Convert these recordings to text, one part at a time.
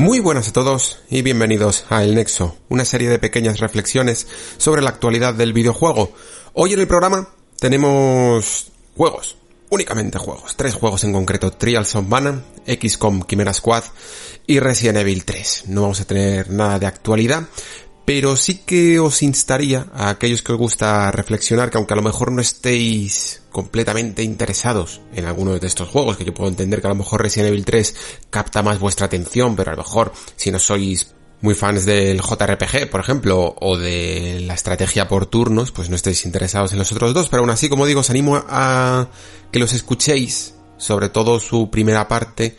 Muy buenas a todos y bienvenidos a El Nexo, una serie de pequeñas reflexiones sobre la actualidad del videojuego. Hoy en el programa tenemos juegos, únicamente juegos, tres juegos en concreto, Trials of Mana, XCOM Chimera Squad y Resident Evil 3. No vamos a tener nada de actualidad, pero sí que os instaría a aquellos que os gusta reflexionar que aunque a lo mejor no estéis completamente interesados en alguno de estos juegos, que yo puedo entender que a lo mejor Resident Evil 3 capta más vuestra atención, pero a lo mejor si no sois muy fans del JRPG, por ejemplo, o de la estrategia por turnos, pues no estéis interesados en los otros dos, pero aún así, como digo, os animo a que los escuchéis, sobre todo su primera parte,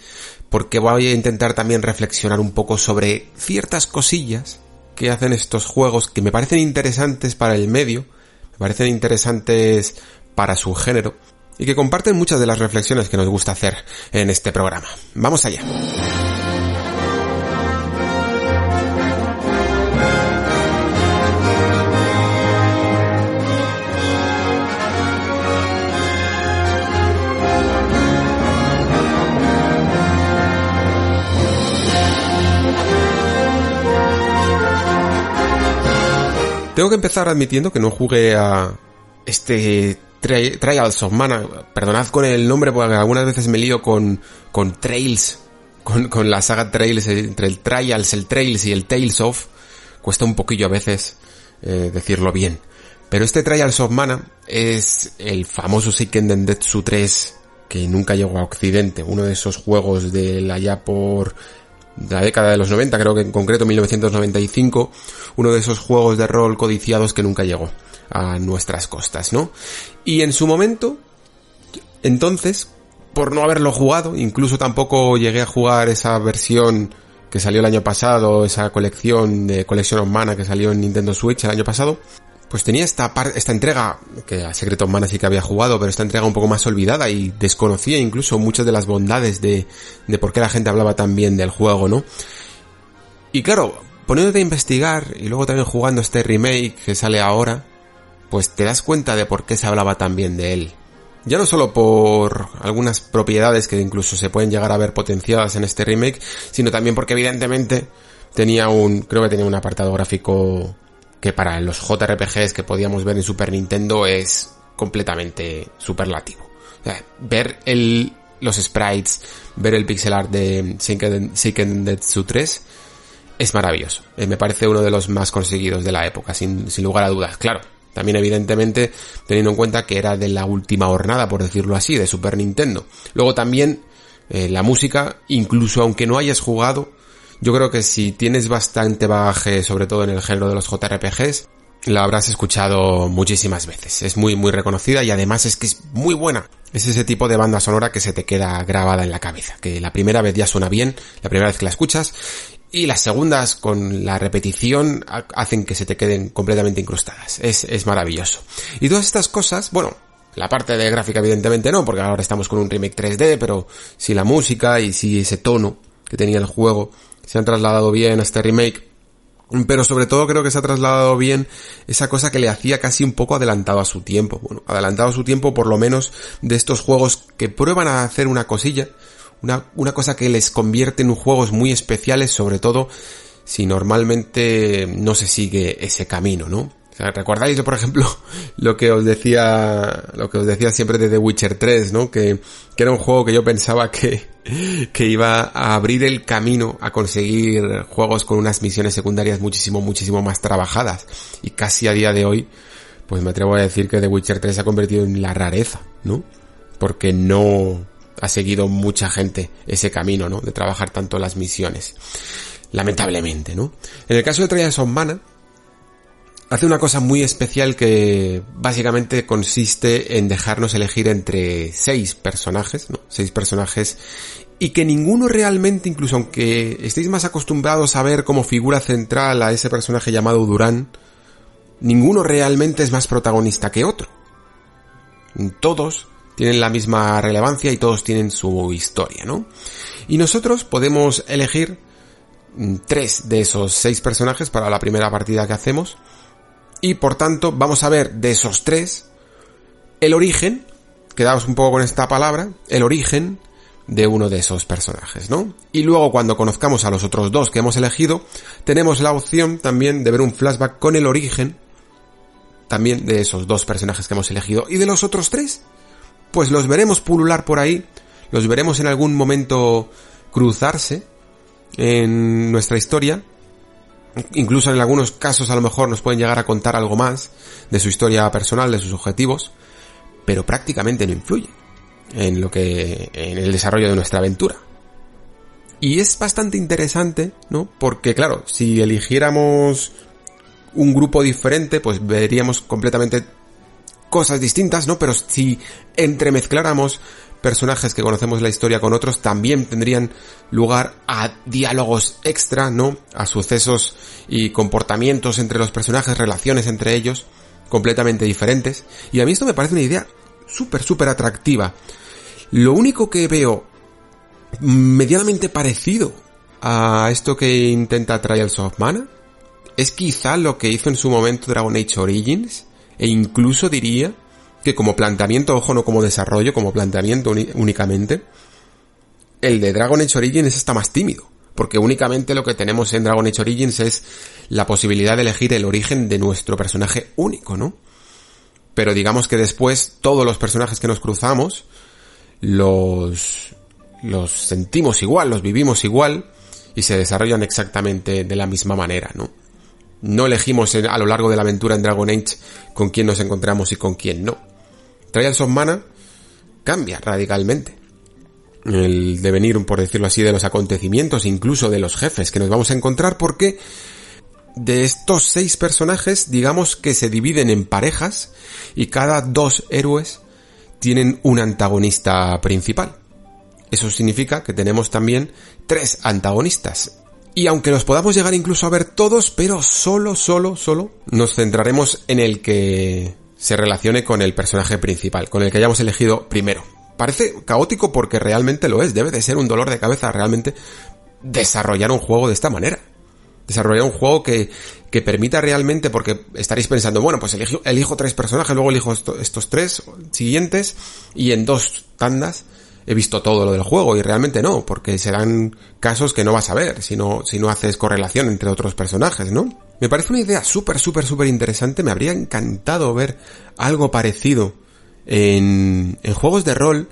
porque voy a intentar también reflexionar un poco sobre ciertas cosillas que hacen estos juegos que me parecen interesantes para el medio, me parecen interesantes para su género, y que comparten muchas de las reflexiones que nos gusta hacer en este programa. Vamos allá. Tengo que empezar admitiendo que no jugué a este Trials of Mana. Perdonad con el nombre porque algunas veces me lío con, con Trails, con, con la saga Trails, entre el Trials, el Trails y el Tales of. Cuesta un poquillo a veces eh, decirlo bien. Pero este Trials of Mana es el famoso Seiken Densetsu 3 que nunca llegó a Occidente. Uno de esos juegos de allá por la década de los 90, creo que en concreto 1995, uno de esos juegos de rol codiciados que nunca llegó a nuestras costas, ¿no? Y en su momento, entonces, por no haberlo jugado, incluso tampoco llegué a jugar esa versión que salió el año pasado, esa colección de Collection of que salió en Nintendo Switch el año pasado, pues tenía esta, esta entrega, que a Secret of Mana sí que había jugado, pero esta entrega un poco más olvidada y desconocía incluso muchas de las bondades de, de por qué la gente hablaba tan bien del juego, ¿no? Y claro, poniéndote a investigar y luego también jugando este remake que sale ahora, pues te das cuenta de por qué se hablaba tan bien de él. Ya no solo por algunas propiedades que incluso se pueden llegar a ver potenciadas en este remake, sino también porque evidentemente tenía un, creo que tenía un apartado gráfico que para los JRPGs que podíamos ver en Super Nintendo es completamente superlativo. ver el, los sprites, ver el pixel art de Seiken Detsu 3 es maravilloso. Eh, me parece uno de los más conseguidos de la época, sin, lugar a dudas. Claro, también evidentemente teniendo en cuenta que era de la última hornada, por decirlo así, de Super Nintendo. Luego también eh, la música, incluso aunque no hayas jugado, yo creo que si tienes bastante bagaje, sobre todo en el género de los JRPGs, la habrás escuchado muchísimas veces. Es muy, muy reconocida y además es que es muy buena. Es ese tipo de banda sonora que se te queda grabada en la cabeza. Que la primera vez ya suena bien, la primera vez que la escuchas, y las segundas con la repetición hacen que se te queden completamente incrustadas. Es, es maravilloso. Y todas estas cosas, bueno, la parte de gráfica evidentemente no, porque ahora estamos con un remake 3D, pero si la música y si ese tono que tenía el juego se han trasladado bien a este remake. Pero sobre todo creo que se ha trasladado bien esa cosa que le hacía casi un poco adelantado a su tiempo. Bueno, adelantado a su tiempo por lo menos de estos juegos que prueban a hacer una cosilla. Una, una cosa que les convierte en juegos muy especiales, sobre todo si normalmente no se sigue ese camino, ¿no? ¿Recordáis, por ejemplo, lo que os decía, lo que os decía siempre de The Witcher 3, ¿no? Que, que era un juego que yo pensaba que, que iba a abrir el camino a conseguir juegos con unas misiones secundarias muchísimo, muchísimo más trabajadas. Y casi a día de hoy, pues me atrevo a decir que The Witcher 3 se ha convertido en la rareza, ¿no? Porque no ha seguido mucha gente ese camino, ¿no? De trabajar tanto las misiones. Lamentablemente, ¿no? En el caso de Trials of hace una cosa muy especial que básicamente consiste en dejarnos elegir entre seis personajes, ¿no? Seis personajes y que ninguno realmente, incluso aunque estéis más acostumbrados a ver como figura central a ese personaje llamado Durán, ninguno realmente es más protagonista que otro. Todos tienen la misma relevancia y todos tienen su historia, ¿no? Y nosotros podemos elegir tres de esos seis personajes para la primera partida que hacemos y por tanto vamos a ver de esos tres el origen, quedamos un poco con esta palabra, el origen de uno de esos personajes, ¿no? Y luego cuando conozcamos a los otros dos que hemos elegido, tenemos la opción también de ver un flashback con el origen también de esos dos personajes que hemos elegido. Y de los otros tres, pues los veremos pulular por ahí, los veremos en algún momento cruzarse en nuestra historia Incluso en algunos casos a lo mejor nos pueden llegar a contar algo más de su historia personal, de sus objetivos, pero prácticamente no influye en lo que, en el desarrollo de nuestra aventura. Y es bastante interesante, ¿no? Porque claro, si eligiéramos un grupo diferente, pues veríamos completamente cosas distintas, ¿no? Pero si entremezcláramos personajes que conocemos la historia con otros también tendrían lugar a diálogos extra, ¿no? A sucesos y comportamientos entre los personajes, relaciones entre ellos, completamente diferentes. Y a mí esto me parece una idea súper, súper atractiva. Lo único que veo medianamente parecido a esto que intenta Trials of Mana es quizá lo que hizo en su momento Dragon Age Origins e incluso diría que como planteamiento, ojo, no como desarrollo, como planteamiento únicamente, el de Dragon Age Origins está más tímido. Porque únicamente lo que tenemos en Dragon Age Origins es la posibilidad de elegir el origen de nuestro personaje único, ¿no? Pero digamos que después todos los personajes que nos cruzamos los, los sentimos igual, los vivimos igual y se desarrollan exactamente de la misma manera, ¿no? No elegimos a lo largo de la aventura en Dragon Age con quién nos encontramos y con quién no. Trials of Mana cambia radicalmente el devenir, por decirlo así, de los acontecimientos, incluso de los jefes que nos vamos a encontrar, porque de estos seis personajes, digamos que se dividen en parejas y cada dos héroes tienen un antagonista principal. Eso significa que tenemos también tres antagonistas. Y aunque los podamos llegar incluso a ver todos, pero solo, solo, solo, nos centraremos en el que se relacione con el personaje principal, con el que hayamos elegido primero. Parece caótico porque realmente lo es, debe de ser un dolor de cabeza realmente desarrollar un juego de esta manera. Desarrollar un juego que, que permita realmente, porque estaréis pensando, bueno, pues elijo, elijo tres personajes, luego elijo estos tres siguientes y en dos tandas he visto todo lo del juego y realmente no, porque serán casos que no vas a ver si no, si no haces correlación entre otros personajes, ¿no? Me parece una idea súper, súper, súper interesante. Me habría encantado ver algo parecido en, en juegos de rol.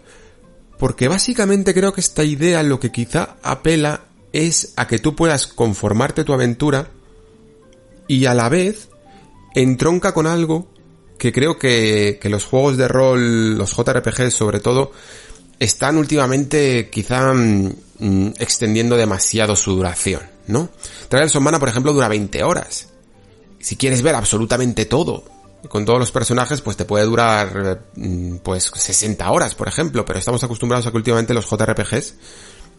Porque básicamente creo que esta idea lo que quizá apela es a que tú puedas conformarte tu aventura y a la vez entronca con algo que creo que, que los juegos de rol, los JRPGs sobre todo, están últimamente quizá mm, mm, extendiendo demasiado su duración. ¿no? Trials of por ejemplo, dura 20 horas. Si quieres ver absolutamente todo, con todos los personajes, pues te puede durar, mm, pues, 60 horas, por ejemplo, pero estamos acostumbrados a que últimamente los JRPGs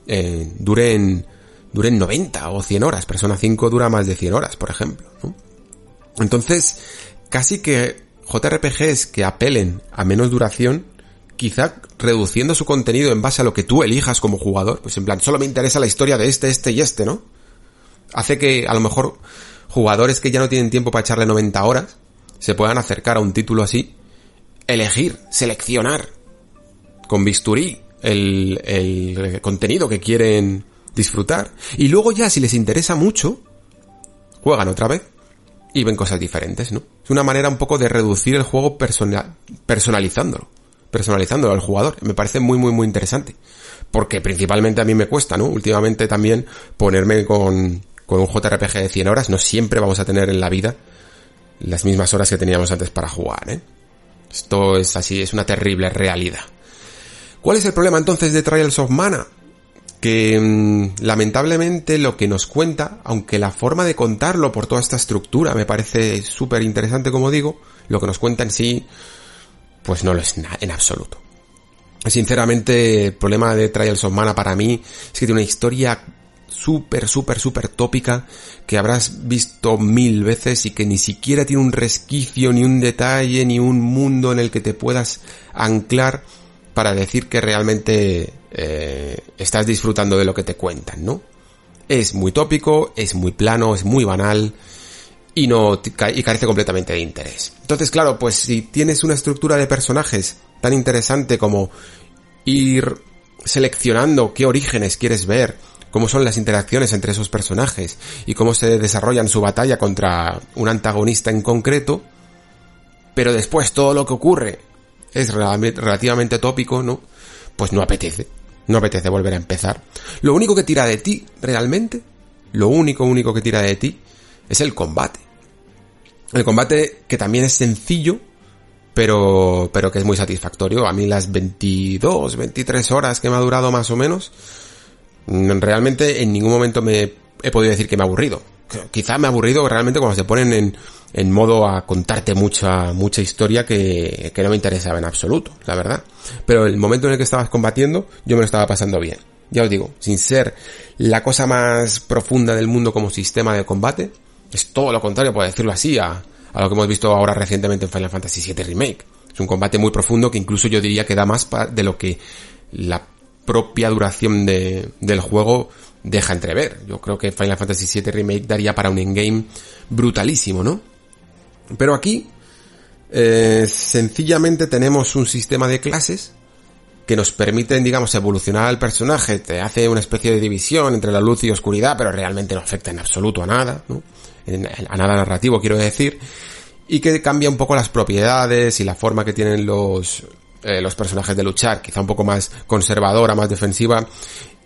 eh, duren, duren 90 o 100 horas. Persona 5 dura más de 100 horas, por ejemplo, Entonces, casi que JRPGs que apelen a menos duración, quizá reduciendo su contenido en base a lo que tú elijas como jugador, pues en plan, solo me interesa la historia de este, este y este, ¿no? hace que a lo mejor jugadores que ya no tienen tiempo para echarle 90 horas se puedan acercar a un título así, elegir, seleccionar con bisturí el, el contenido que quieren disfrutar. Y luego ya si les interesa mucho, juegan otra vez y ven cosas diferentes, ¿no? Es una manera un poco de reducir el juego personal, personalizándolo. Personalizándolo al jugador. Me parece muy, muy, muy interesante. Porque principalmente a mí me cuesta, ¿no? Últimamente también ponerme con, con un JRPG de 100 horas no siempre vamos a tener en la vida las mismas horas que teníamos antes para jugar, ¿eh? Esto es así, es una terrible realidad. ¿Cuál es el problema entonces de Trials of Mana? que mm, lamentablemente lo que nos cuenta, aunque la forma de contarlo por toda esta estructura me parece súper interesante como digo, lo que nos cuenta en sí, pues no lo es en absoluto. Sinceramente, el problema de Trials of Mana para mí es que tiene una historia súper, súper, súper tópica que habrás visto mil veces y que ni siquiera tiene un resquicio, ni un detalle, ni un mundo en el que te puedas anclar para decir que realmente eh, estás disfrutando de lo que te cuentan, ¿no? Es muy tópico, es muy plano, es muy banal y no y carece completamente de interés. Entonces, claro, pues si tienes una estructura de personajes tan interesante como ir seleccionando qué orígenes quieres ver, cómo son las interacciones entre esos personajes y cómo se desarrollan su batalla contra un antagonista en concreto, pero después todo lo que ocurre es relativamente tópico, ¿no? Pues no apetece, no apetece volver a empezar. Lo único que tira de ti, realmente, lo único, único que tira de ti, es el combate. El combate que también es sencillo, pero, pero que es muy satisfactorio. A mí las 22, 23 horas que me ha durado más o menos, realmente en ningún momento me he podido decir que me ha aburrido. Quizá me ha aburrido realmente cuando se ponen en, en modo a contarte mucha, mucha historia que, que no me interesaba en absoluto, la verdad. Pero el momento en el que estabas combatiendo, yo me lo estaba pasando bien. Ya os digo, sin ser la cosa más profunda del mundo como sistema de combate, es todo lo contrario, por decirlo así, a, a lo que hemos visto ahora recientemente en Final Fantasy VII Remake. Es un combate muy profundo que incluso yo diría que da más de lo que la propia duración de, del juego deja entrever. Yo creo que Final Fantasy VII Remake daría para un endgame brutalísimo, ¿no? Pero aquí, eh, sencillamente tenemos un sistema de clases que nos permiten, digamos, evolucionar al personaje, te hace una especie de división entre la luz y oscuridad, pero realmente no afecta en absoluto a nada, ¿no? A nada narrativo quiero decir, y que cambia un poco las propiedades y la forma que tienen los, eh, los personajes de luchar, quizá un poco más conservadora, más defensiva,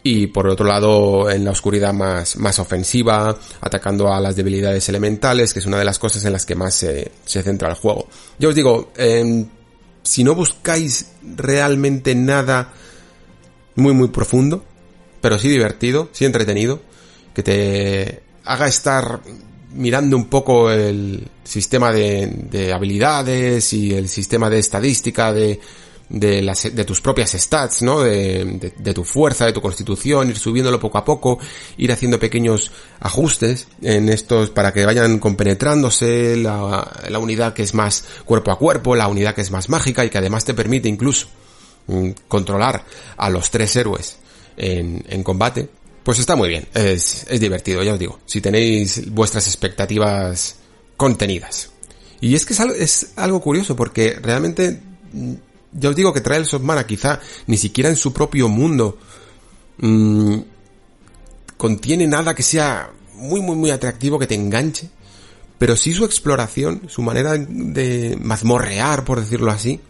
y por otro lado en la oscuridad más, más ofensiva, atacando a las debilidades elementales, que es una de las cosas en las que más se, se centra el juego. Yo os digo, si no buscáis realmente nada muy muy profundo, pero sí divertido, sí entretenido, que te haga estar mirando un poco el sistema de, habilidades y el sistema de estadística de, tus propias stats, ¿no? De, tu fuerza, de tu constitución, ir subiéndolo poco a poco, ir haciendo pequeños ajustes en estos para que vayan compenetrándose la, unidad que es más cuerpo a cuerpo, la unidad que es más mágica y que además te permite incluso mm, controlar a los tres héroes en combate pues está muy bien, es, es divertido, ya os digo, si tenéis vuestras expectativas contenidas. Y es que es algo, curioso porque realmente, mm, ya os digo que trae el Mana quizá ni siquiera en su propio mundo mmm, contiene nada que sea muy, muy, muy atractivo, que te enganche, pero sí su exploración, su manera de mazmorrear, por decirlo así,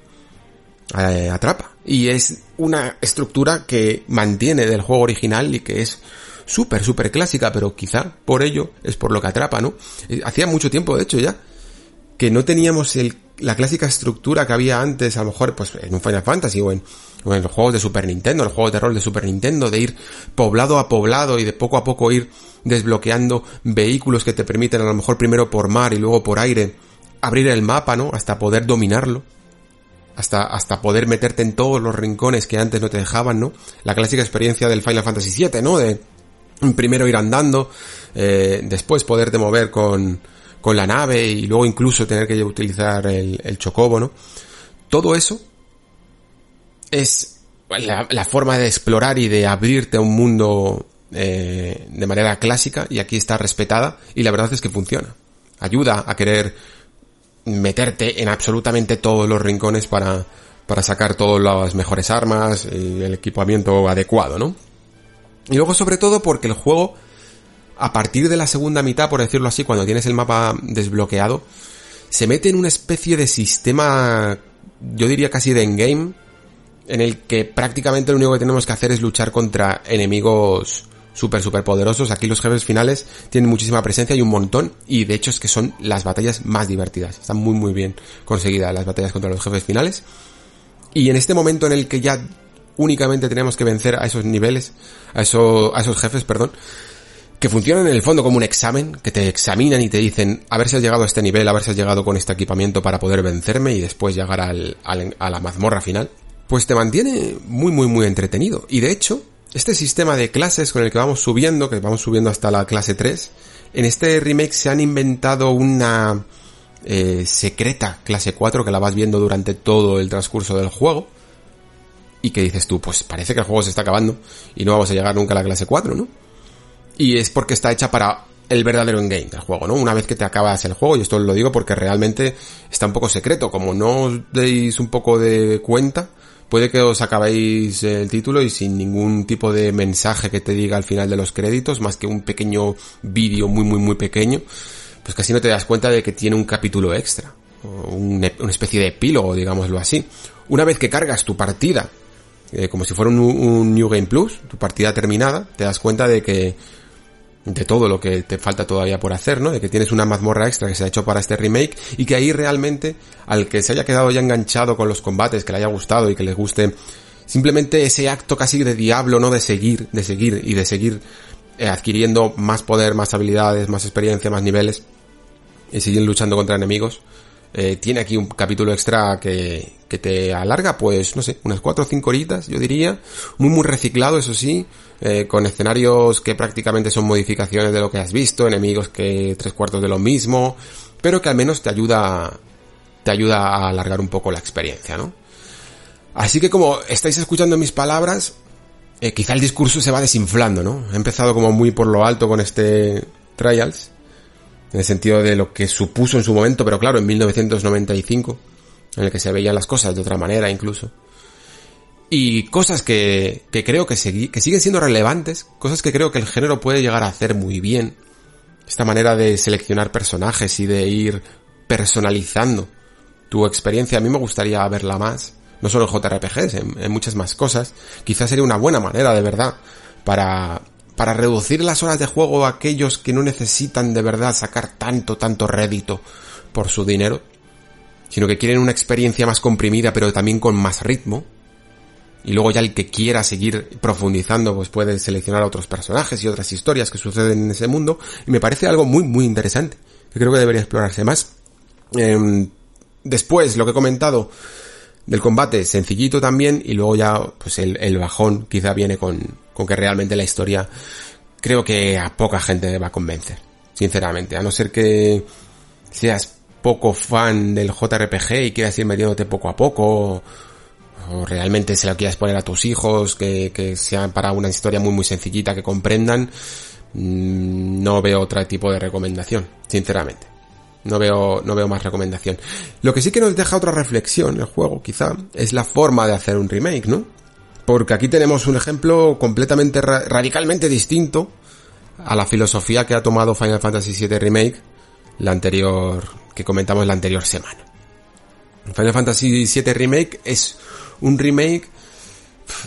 eh, atrapa. Y es una estructura que mantiene del juego original y que es súper, súper clásica, pero quizá por ello es por lo que atrapa, ¿no? Eh, hacía mucho tiempo, de hecho, ya, que no teníamos el, la clásica estructura que había antes, a lo mejor, pues en un Final Fantasy o en, o en los juegos de Super Nintendo, en los juegos de rol de Super Nintendo, de ir poblado a poblado y de poco a poco ir desbloqueando vehículos que te permiten a lo mejor primero por mar y luego por aire abrir el mapa, ¿no? Hasta poder dominarlo hasta, hasta poder meterte en todos los rincones que antes no te dejaban, ¿no? La clásica experiencia del Final Fantasy VII, ¿no? De primero ir andando, eh, después poderte mover con, con la nave y luego incluso tener que utilizar el, el chocobo, ¿no? Todo eso es la, la, forma de explorar y de abrirte a un mundo eh, de manera clásica y aquí está respetada y la verdad es que funciona. Ayuda a querer meterte en absolutamente todos los rincones para, para sacar todas las mejores armas y el equipamiento adecuado, ¿no? Y luego sobre todo porque el juego, a partir de la segunda mitad, por decirlo así, cuando tienes el mapa desbloqueado, se mete en una especie de sistema, yo diría casi de endgame, en el que prácticamente lo único que tenemos que hacer es luchar contra enemigos súper, súper poderosos. Aquí los jefes finales tienen muchísima presencia y un montón. Y de hecho es que son las batallas más divertidas. Están muy, muy bien conseguidas las batallas contra los jefes finales. Y en este momento en el que ya únicamente tenemos que vencer a esos niveles, a, eso, a esos jefes, perdón, que funcionan en el fondo como un examen, que te examinan y te dicen a ver si has llegado a este nivel, a ver si has llegado con este equipamiento para poder vencerme y después llegar al, a la mazmorra final, pues te mantiene muy muy muy entretenido. Y de hecho, este sistema de clases con el que vamos subiendo, que vamos subiendo hasta la clase 3, en este remake se han inventado una eh, secreta clase 4 que la vas viendo durante todo el transcurso del juego. Y que dices tú, pues parece que el juego se está acabando y no vamos a llegar nunca a la clase 4, ¿no? Y es porque está hecha para el verdadero endgame del juego, ¿no? Una vez que te acabas el juego, y esto lo digo porque realmente está un poco secreto, como no os deis un poco de cuenta, puede que os acabéis el título y sin ningún tipo de mensaje que te diga al final de los créditos, más que un pequeño vídeo muy muy muy pequeño, pues casi no te das cuenta de que tiene un capítulo extra, o una especie de epílogo, digámoslo así. Una vez que cargas tu partida, eh, como si fuera un, un New Game Plus, tu partida terminada, te das cuenta de que de todo lo que te falta todavía por hacer, ¿no? De que tienes una mazmorra extra que se ha hecho para este remake y que ahí realmente al que se haya quedado ya enganchado con los combates, que le haya gustado y que le guste simplemente ese acto casi de diablo, ¿no? De seguir, de seguir y de seguir eh, adquiriendo más poder, más habilidades, más experiencia, más niveles y seguir luchando contra enemigos. Eh, tiene aquí un capítulo extra que, que te alarga, pues, no sé, unas 4 o 5 horitas, yo diría. Muy, muy reciclado, eso sí. Eh, con escenarios que prácticamente son modificaciones de lo que has visto, enemigos que tres cuartos de lo mismo, pero que al menos te ayuda, te ayuda a alargar un poco la experiencia, ¿no? Así que como estáis escuchando mis palabras, eh, quizá el discurso se va desinflando, ¿no? He empezado como muy por lo alto con este Trials, en el sentido de lo que supuso en su momento, pero claro, en 1995, en el que se veían las cosas de otra manera incluso. Y cosas que, que creo que, que siguen siendo relevantes, cosas que creo que el género puede llegar a hacer muy bien. Esta manera de seleccionar personajes y de ir personalizando tu experiencia, a mí me gustaría verla más. No solo en JRPGs, en muchas más cosas. Quizás sería una buena manera, de verdad, para, para reducir las horas de juego a aquellos que no necesitan de verdad sacar tanto, tanto rédito por su dinero, sino que quieren una experiencia más comprimida pero también con más ritmo, y luego ya el que quiera seguir profundizando pues puede seleccionar otros personajes y otras historias que suceden en ese mundo y me parece algo muy muy interesante que creo que debería explorarse más. Em, después lo que he comentado del combate sencillito también y luego ya pues el, el bajón quizá viene con, con que realmente la historia creo que a poca gente va a convencer sinceramente a no ser que seas poco fan del JRPG y quieras ir metiéndote poco a poco o realmente se lo quieras poner a tus hijos, que, que sean para una historia muy muy sencillita, que comprendan, mm, no veo otro tipo de recomendación, sinceramente. No veo, no veo más recomendación. Lo que sí que nos deja otra reflexión el juego, quizá, es la forma de hacer un remake, ¿no? Porque aquí tenemos un ejemplo completamente, radicalmente distinto a la filosofía que ha tomado Final Fantasy VII Remake, la anterior, que comentamos la anterior semana. Final Fantasy VII Remake es un remake,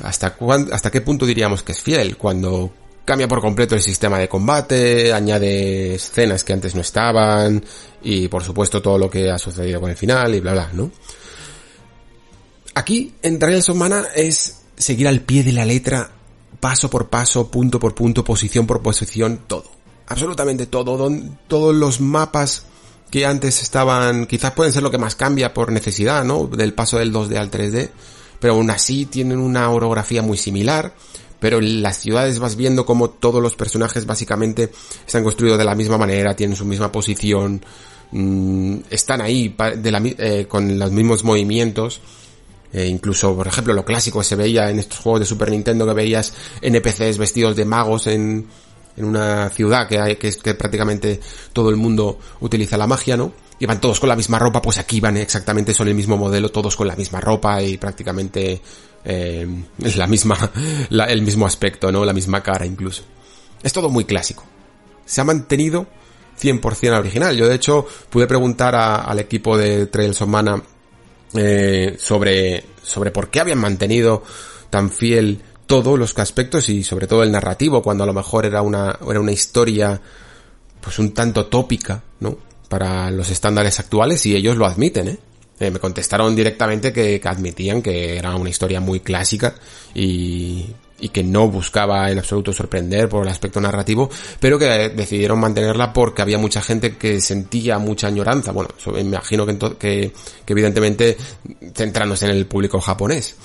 ¿hasta, ¿hasta qué punto diríamos que es fiel? Cuando cambia por completo el sistema de combate, añade escenas que antes no estaban, y por supuesto todo lo que ha sucedido con el final, y bla bla, ¿no? Aquí, en Trials of es seguir al pie de la letra, paso por paso, punto por punto, posición por posición, todo. Absolutamente todo. todos los mapas que antes estaban, quizás pueden ser lo que más cambia por necesidad, ¿no? Del paso del 2D al 3D pero aún así tienen una orografía muy similar. Pero en las ciudades vas viendo como todos los personajes básicamente están construidos de la misma manera, tienen su misma posición, mmm, están ahí eh, con los mismos movimientos. Eh, incluso, por ejemplo, lo clásico se veía en estos juegos de Super Nintendo que veías NPCs vestidos de magos en, en una ciudad que, hay, que, que prácticamente todo el mundo utiliza la magia, ¿no? Iban todos con la misma ropa, pues aquí van exactamente, son el mismo modelo, todos con la misma ropa y prácticamente eh, la misma, el mismo aspecto, ¿no? La misma cara incluso. Es todo muy clásico. Se ha mantenido 100% al original. Yo de hecho pude preguntar al equipo de Trails of Mana eh, sobre, sobre por qué habían mantenido tan fiel todos los aspectos y sobre todo el narrativo cuando a lo mejor era una, era una historia pues un tanto tópica, ¿no? Para los estándares actuales y ellos lo admiten, ¿eh? Eh, me contestaron directamente que, admitían que era una historia muy clásica y, y que no buscaba en absoluto sorprender por el aspecto narrativo, pero que decidieron mantenerla porque había mucha gente que sentía mucha añoranza. Bueno, me imagino que, que, evidentemente centrándose en el público japonés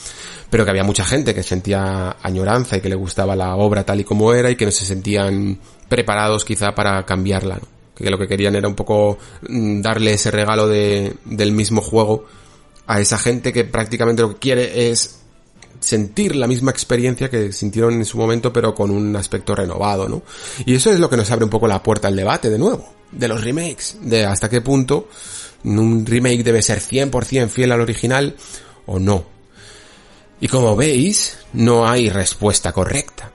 pero que había mucha gente que sentía añoranza y que le gustaba la obra tal y como era y que no se sentían preparados quizá para cambiarla, que lo que querían era un poco mm, darle ese regalo de, del mismo juego a esa gente que prácticamente lo que quiere es sentir la misma experiencia que sintieron en su momento pero con un aspecto renovado, ¿no? Y eso es lo que nos abre un poco la puerta al debate de nuevo, de los remakes, de hasta qué punto un remake debe ser 100% fiel al original o no. Y como veis, no hay respuesta correcta.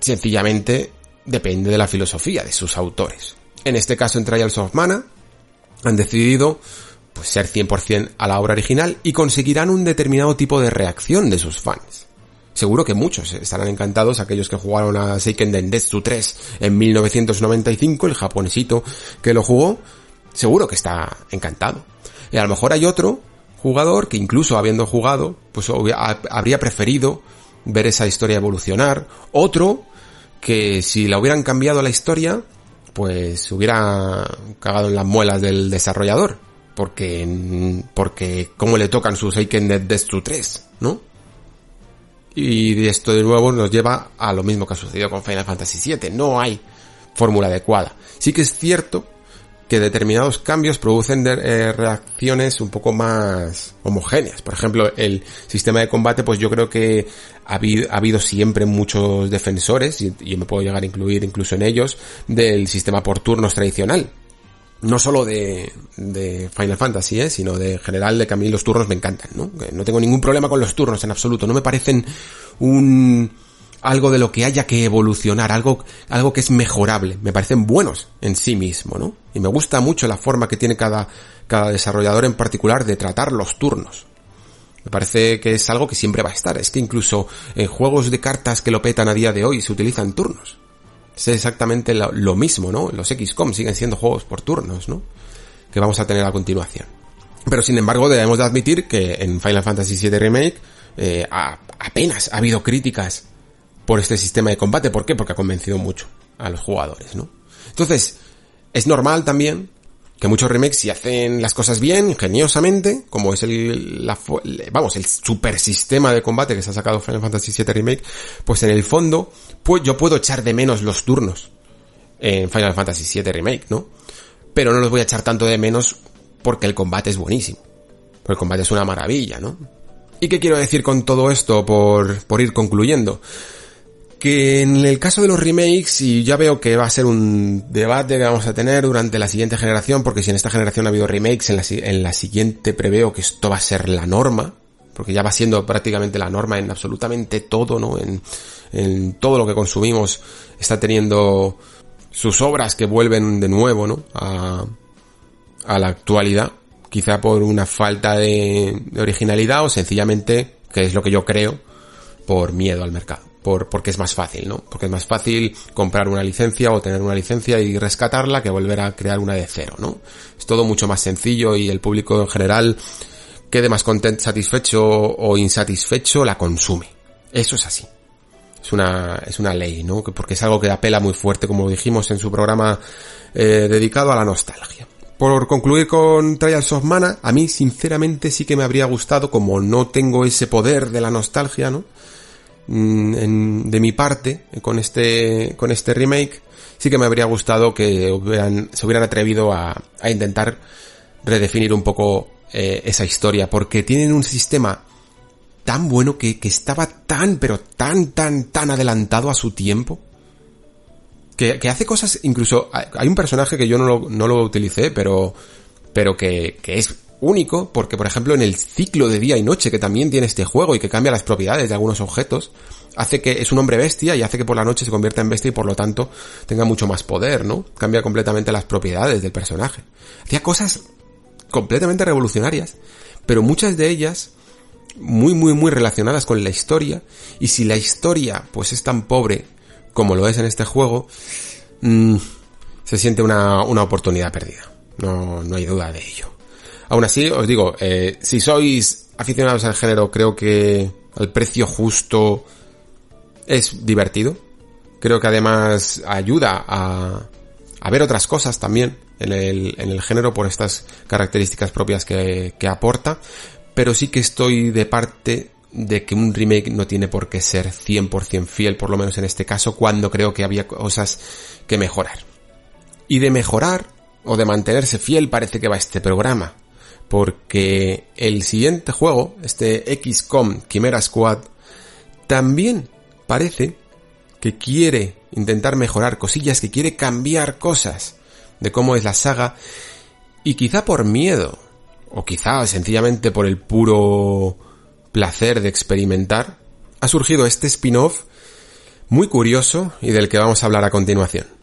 Sencillamente depende de la filosofía de sus autores. En este caso en Trials of Mana han decidido pues ser 100% a la obra original y conseguirán un determinado tipo de reacción de sus fans. Seguro que muchos estarán encantados, aquellos que jugaron a Seiken Densetsu 3 en 1995, el japonesito que lo jugó, seguro que está encantado. Y a lo mejor hay otro jugador que incluso habiendo jugado, pues habría preferido ver esa historia evolucionar. Otro que si la hubieran cambiado la historia, pues hubiera cagado en las muelas del desarrollador. Porque, porque cómo le tocan sus Aiken Death 3, ¿no? Y esto de nuevo nos lleva a lo mismo que ha sucedido con Final Fantasy VII. No hay fórmula adecuada. Sí que es cierto que determinados cambios producen eh, reacciones un poco más homogéneas. Por ejemplo, el sistema de combate, pues yo creo que ha habido, siempre muchos defensores, y yo me puedo llegar a incluir incluso en ellos, del sistema por turnos tradicional. No solo de, de Final Fantasy, ¿eh? sino de general de que a mí los turnos me encantan, ¿no? No tengo ningún problema con los turnos en absoluto, no me parecen un algo de lo que haya que evolucionar, algo, algo que es mejorable. Me parecen buenos en sí mismo, ¿no? Y me gusta mucho la forma que tiene cada, cada desarrollador en particular de tratar los turnos. Me parece que es algo que siempre va a estar. Es que incluso en juegos de cartas que lo petan a día de hoy se utilizan turnos. Es exactamente lo, mismo, ¿no? Los XCOM siguen siendo juegos por turnos, ¿no? Que vamos a tener a continuación. Pero sin embargo debemos de admitir que en Final Fantasy VII Remake eh, apenas ha habido críticas por este sistema de combate. ¿Por qué? Porque ha convencido mucho a los jugadores, ¿no? Entonces, es normal también que muchos remakes si hacen las cosas bien, ingeniosamente, como es el, vamos, el super sistema de combate que se ha sacado Final Fantasy VII Remake, pues en el fondo, pues yo puedo echar de menos los turnos en Final Fantasy VII Remake, ¿no? Pero no los voy a echar tanto de menos porque el combate es buenísimo. Porque el combate es una maravilla, ¿no? ¿Y qué quiero decir con todo esto por, por ir concluyendo? Que en el caso de los remakes, y ya veo que va a ser un debate que vamos a tener durante la siguiente generación, porque si en esta generación ha habido remakes, en la, en la siguiente preveo que esto va a ser la norma, porque ya va siendo prácticamente la norma en absolutamente todo, ¿no? En, todo lo que consumimos está teniendo sus obras que vuelven de nuevo, ¿no? A, la actualidad, quizá por una falta de originalidad o sencillamente, que es lo que yo creo, por miedo al mercado por, porque es más fácil, ¿no? Porque es más fácil comprar una licencia o tener una licencia y rescatarla que volver a crear una de cero, ¿no? Es todo mucho más sencillo y el público en general quede más contento, satisfecho o insatisfecho, la consume. Eso es así. Es una, es una ley, ¿no? Porque es algo que apela muy fuerte, como dijimos en su programa eh, dedicado a la nostalgia. Por concluir con Trials of Mana, a mí sinceramente sí que me habría gustado, como no tengo ese poder de la nostalgia, ¿no? Mm, de mi parte con este con este remake sí que me habría gustado que se hubieran atrevido a, intentar redefinir un poco eh, esa historia porque tienen un sistema tan bueno que, estaba tan pero tan tan tan adelantado a su tiempo que, hace cosas incluso hay un personaje que yo no lo, no lo utilicé pero pero que, que es único porque, por ejemplo, en el ciclo de día y noche que también tiene este juego y que cambia las propiedades de algunos objetos, hace que es un hombre bestia y hace que por la noche se convierta en bestia y por lo tanto tenga mucho más poder, ¿no? Cambia completamente las propiedades del personaje. Hacía cosas completamente revolucionarias, pero muchas de ellas muy, muy, muy relacionadas con la historia y si la historia pues es tan pobre como lo es en este juego, mmm, se siente una, una oportunidad perdida. No, no hay duda de ello. Aún así, os digo, eh, si sois aficionados al género, creo que el precio justo es divertido. Creo que además ayuda a, a ver otras cosas también en el, en el género por estas características propias que, que aporta. Pero sí que estoy de parte de que un remake no tiene por qué ser 100% fiel, por lo menos en este caso, cuando creo que había cosas que mejorar. Y de mejorar o de mantenerse fiel parece que va este programa, porque el siguiente juego, este XCOM Chimera Squad, también parece que quiere intentar mejorar cosillas, que quiere cambiar cosas de cómo es la saga, y quizá por miedo, o quizá sencillamente por el puro placer de experimentar, ha surgido este spin-off muy curioso y del que vamos a hablar a continuación.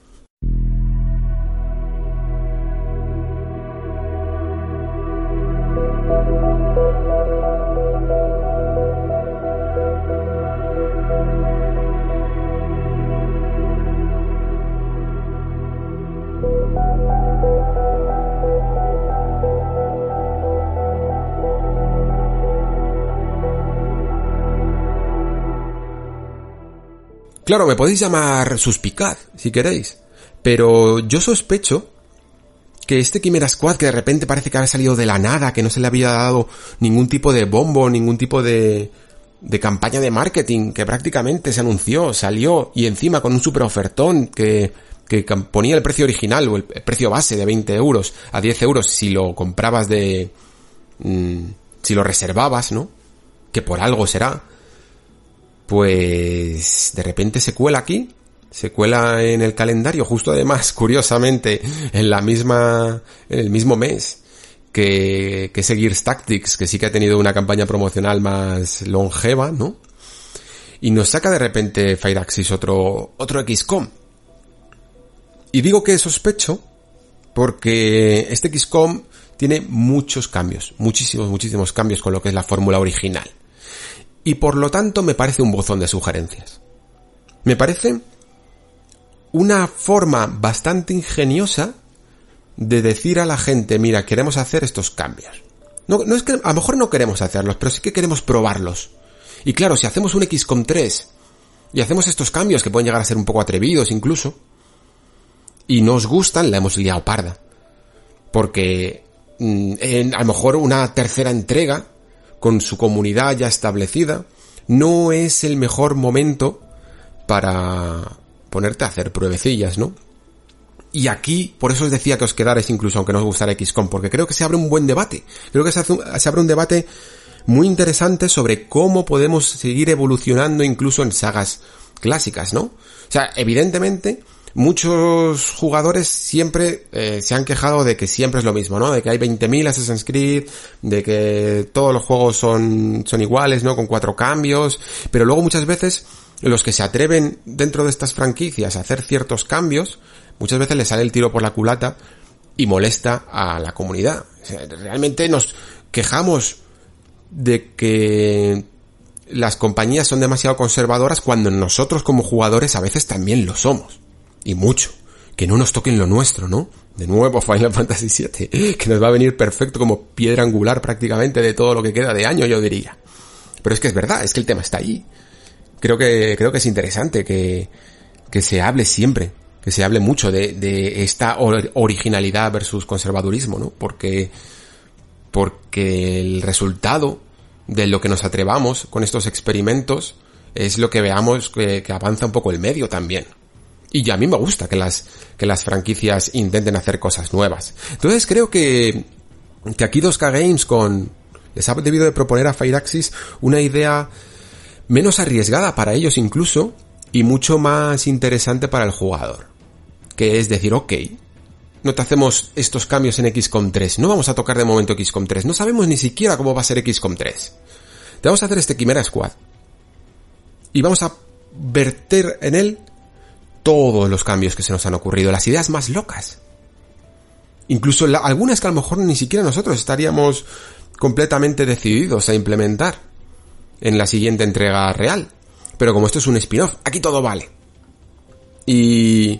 Claro, me podéis llamar suspicaz, si queréis. Pero yo sospecho que este Quimera Squad que de repente parece que había salido de la nada, que no se le había dado ningún tipo de bombo, ningún tipo de, de campaña de marketing, que prácticamente se anunció, salió, y encima con un super ofertón que, que ponía el precio original o el precio base de 20 euros a 10 euros si lo comprabas de... Mm, si lo reservabas, ¿no? Que por algo será pues de repente se cuela aquí, se cuela en el calendario, justo además, curiosamente, en la misma, en el mismo mes que, que ese Tactics, que sí que ha tenido una campaña promocional más longeva, ¿no? Y nos saca de repente Fireaxis otro, otro XCOM. Y digo que sospecho porque este XCOM tiene muchos cambios, muchísimos, muchísimos cambios con lo que es la fórmula original y por lo tanto me parece un bozón de sugerencias. Me parece una forma bastante ingeniosa de decir a la gente, mira, queremos hacer estos cambios. No, no es que a lo mejor no queremos hacerlos, pero sí que queremos probarlos. Y claro, si hacemos un XCOM 3 y hacemos estos cambios que pueden llegar a ser un poco atrevidos incluso, y nos gustan, la hemos liado parda. Porque mm, en, a lo mejor una tercera entrega con su comunidad ya establecida, no es el mejor momento para ponerte a hacer pruebecillas, ¿no? Y aquí, por eso os decía que os quedarais incluso aunque no os gustara XCOM, porque creo que se abre un buen debate. Creo que se, se abre un debate muy interesante sobre cómo podemos seguir evolucionando incluso en sagas clásicas, ¿no? O sea, evidentemente, muchos jugadores siempre eh, se han quejado de que siempre es lo mismo, ¿no? De que hay 20.000 Assassin's Creed, de que todos los juegos son, son iguales, ¿no? Con cuatro cambios, pero luego muchas veces los que se atreven dentro de estas franquicias a hacer ciertos cambios, muchas veces les sale el tiro por la culata y molesta a la comunidad. realmente nos quejamos de que las compañías son demasiado conservadoras cuando nosotros como jugadores a veces también lo somos y mucho. Que no nos toquen lo nuestro, ¿no? De nuevo Final Fantasy VII, que nos va a venir perfecto como piedra angular prácticamente de todo lo que queda de año, yo diría. Pero es que es verdad, es que el tema está ahí. Creo que, creo que es interesante que, que se hable siempre, que se hable mucho de, de esta originalidad versus conservadurismo, ¿no? Porque, porque el resultado de lo que nos atrevamos con estos experimentos es lo que veamos que, que avanza un poco el medio también. Y a mí me gusta que las, que las franquicias intenten hacer cosas nuevas. Entonces creo que, que aquí 2K Games con, les ha debido de proponer a Fireaxis una idea menos arriesgada para ellos incluso y mucho más interesante para el jugador. Que es decir, ok, no te hacemos estos cambios en XCOM 3, no vamos a tocar de momento XCOM 3, no sabemos ni siquiera cómo va a ser XCOM 3. Te vamos a hacer este Quimera Squad. Y vamos a verter en él todos los cambios que se nos han ocurrido, las ideas más locas. Incluso algunas que a lo mejor ni siquiera nosotros estaríamos completamente decididos a implementar en la siguiente entrega real. Pero como esto es un spin-off, aquí todo vale. Y